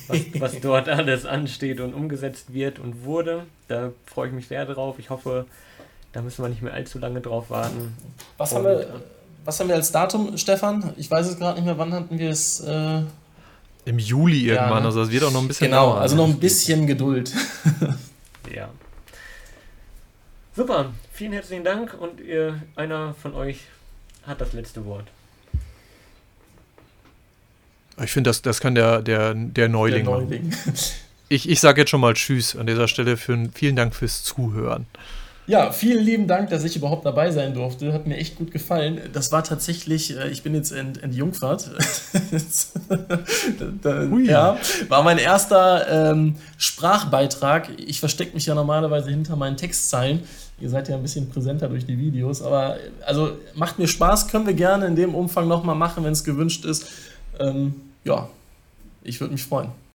was, was dort alles ansteht und umgesetzt wird und wurde. Da freue ich mich sehr drauf. Ich hoffe, da müssen wir nicht mehr allzu lange drauf warten. Was, haben wir, was haben wir als Datum, Stefan? Ich weiß es gerade nicht mehr. Wann hatten wir es? Äh Im Juli irgendwann. Ja, ne? Also es wird auch noch ein bisschen Genau, dauern. also noch ein bisschen Geduld. ja. Super, vielen herzlichen Dank und ihr, einer von euch hat das letzte Wort. Ich finde, das, das kann der, der, der Neuling, der Neuling. machen. Ich, ich sage jetzt schon mal Tschüss an dieser Stelle. Für, vielen Dank fürs Zuhören. Ja, vielen lieben Dank, dass ich überhaupt dabei sein durfte. Hat mir echt gut gefallen. Das war tatsächlich, äh, ich bin jetzt ent, entjungfert. da, ja, war mein erster ähm, Sprachbeitrag. Ich verstecke mich ja normalerweise hinter meinen Textzeilen. Ihr seid ja ein bisschen präsenter durch die Videos, aber also macht mir Spaß, können wir gerne in dem Umfang nochmal machen, wenn es gewünscht ist. Ähm, ja, ich würde mich freuen.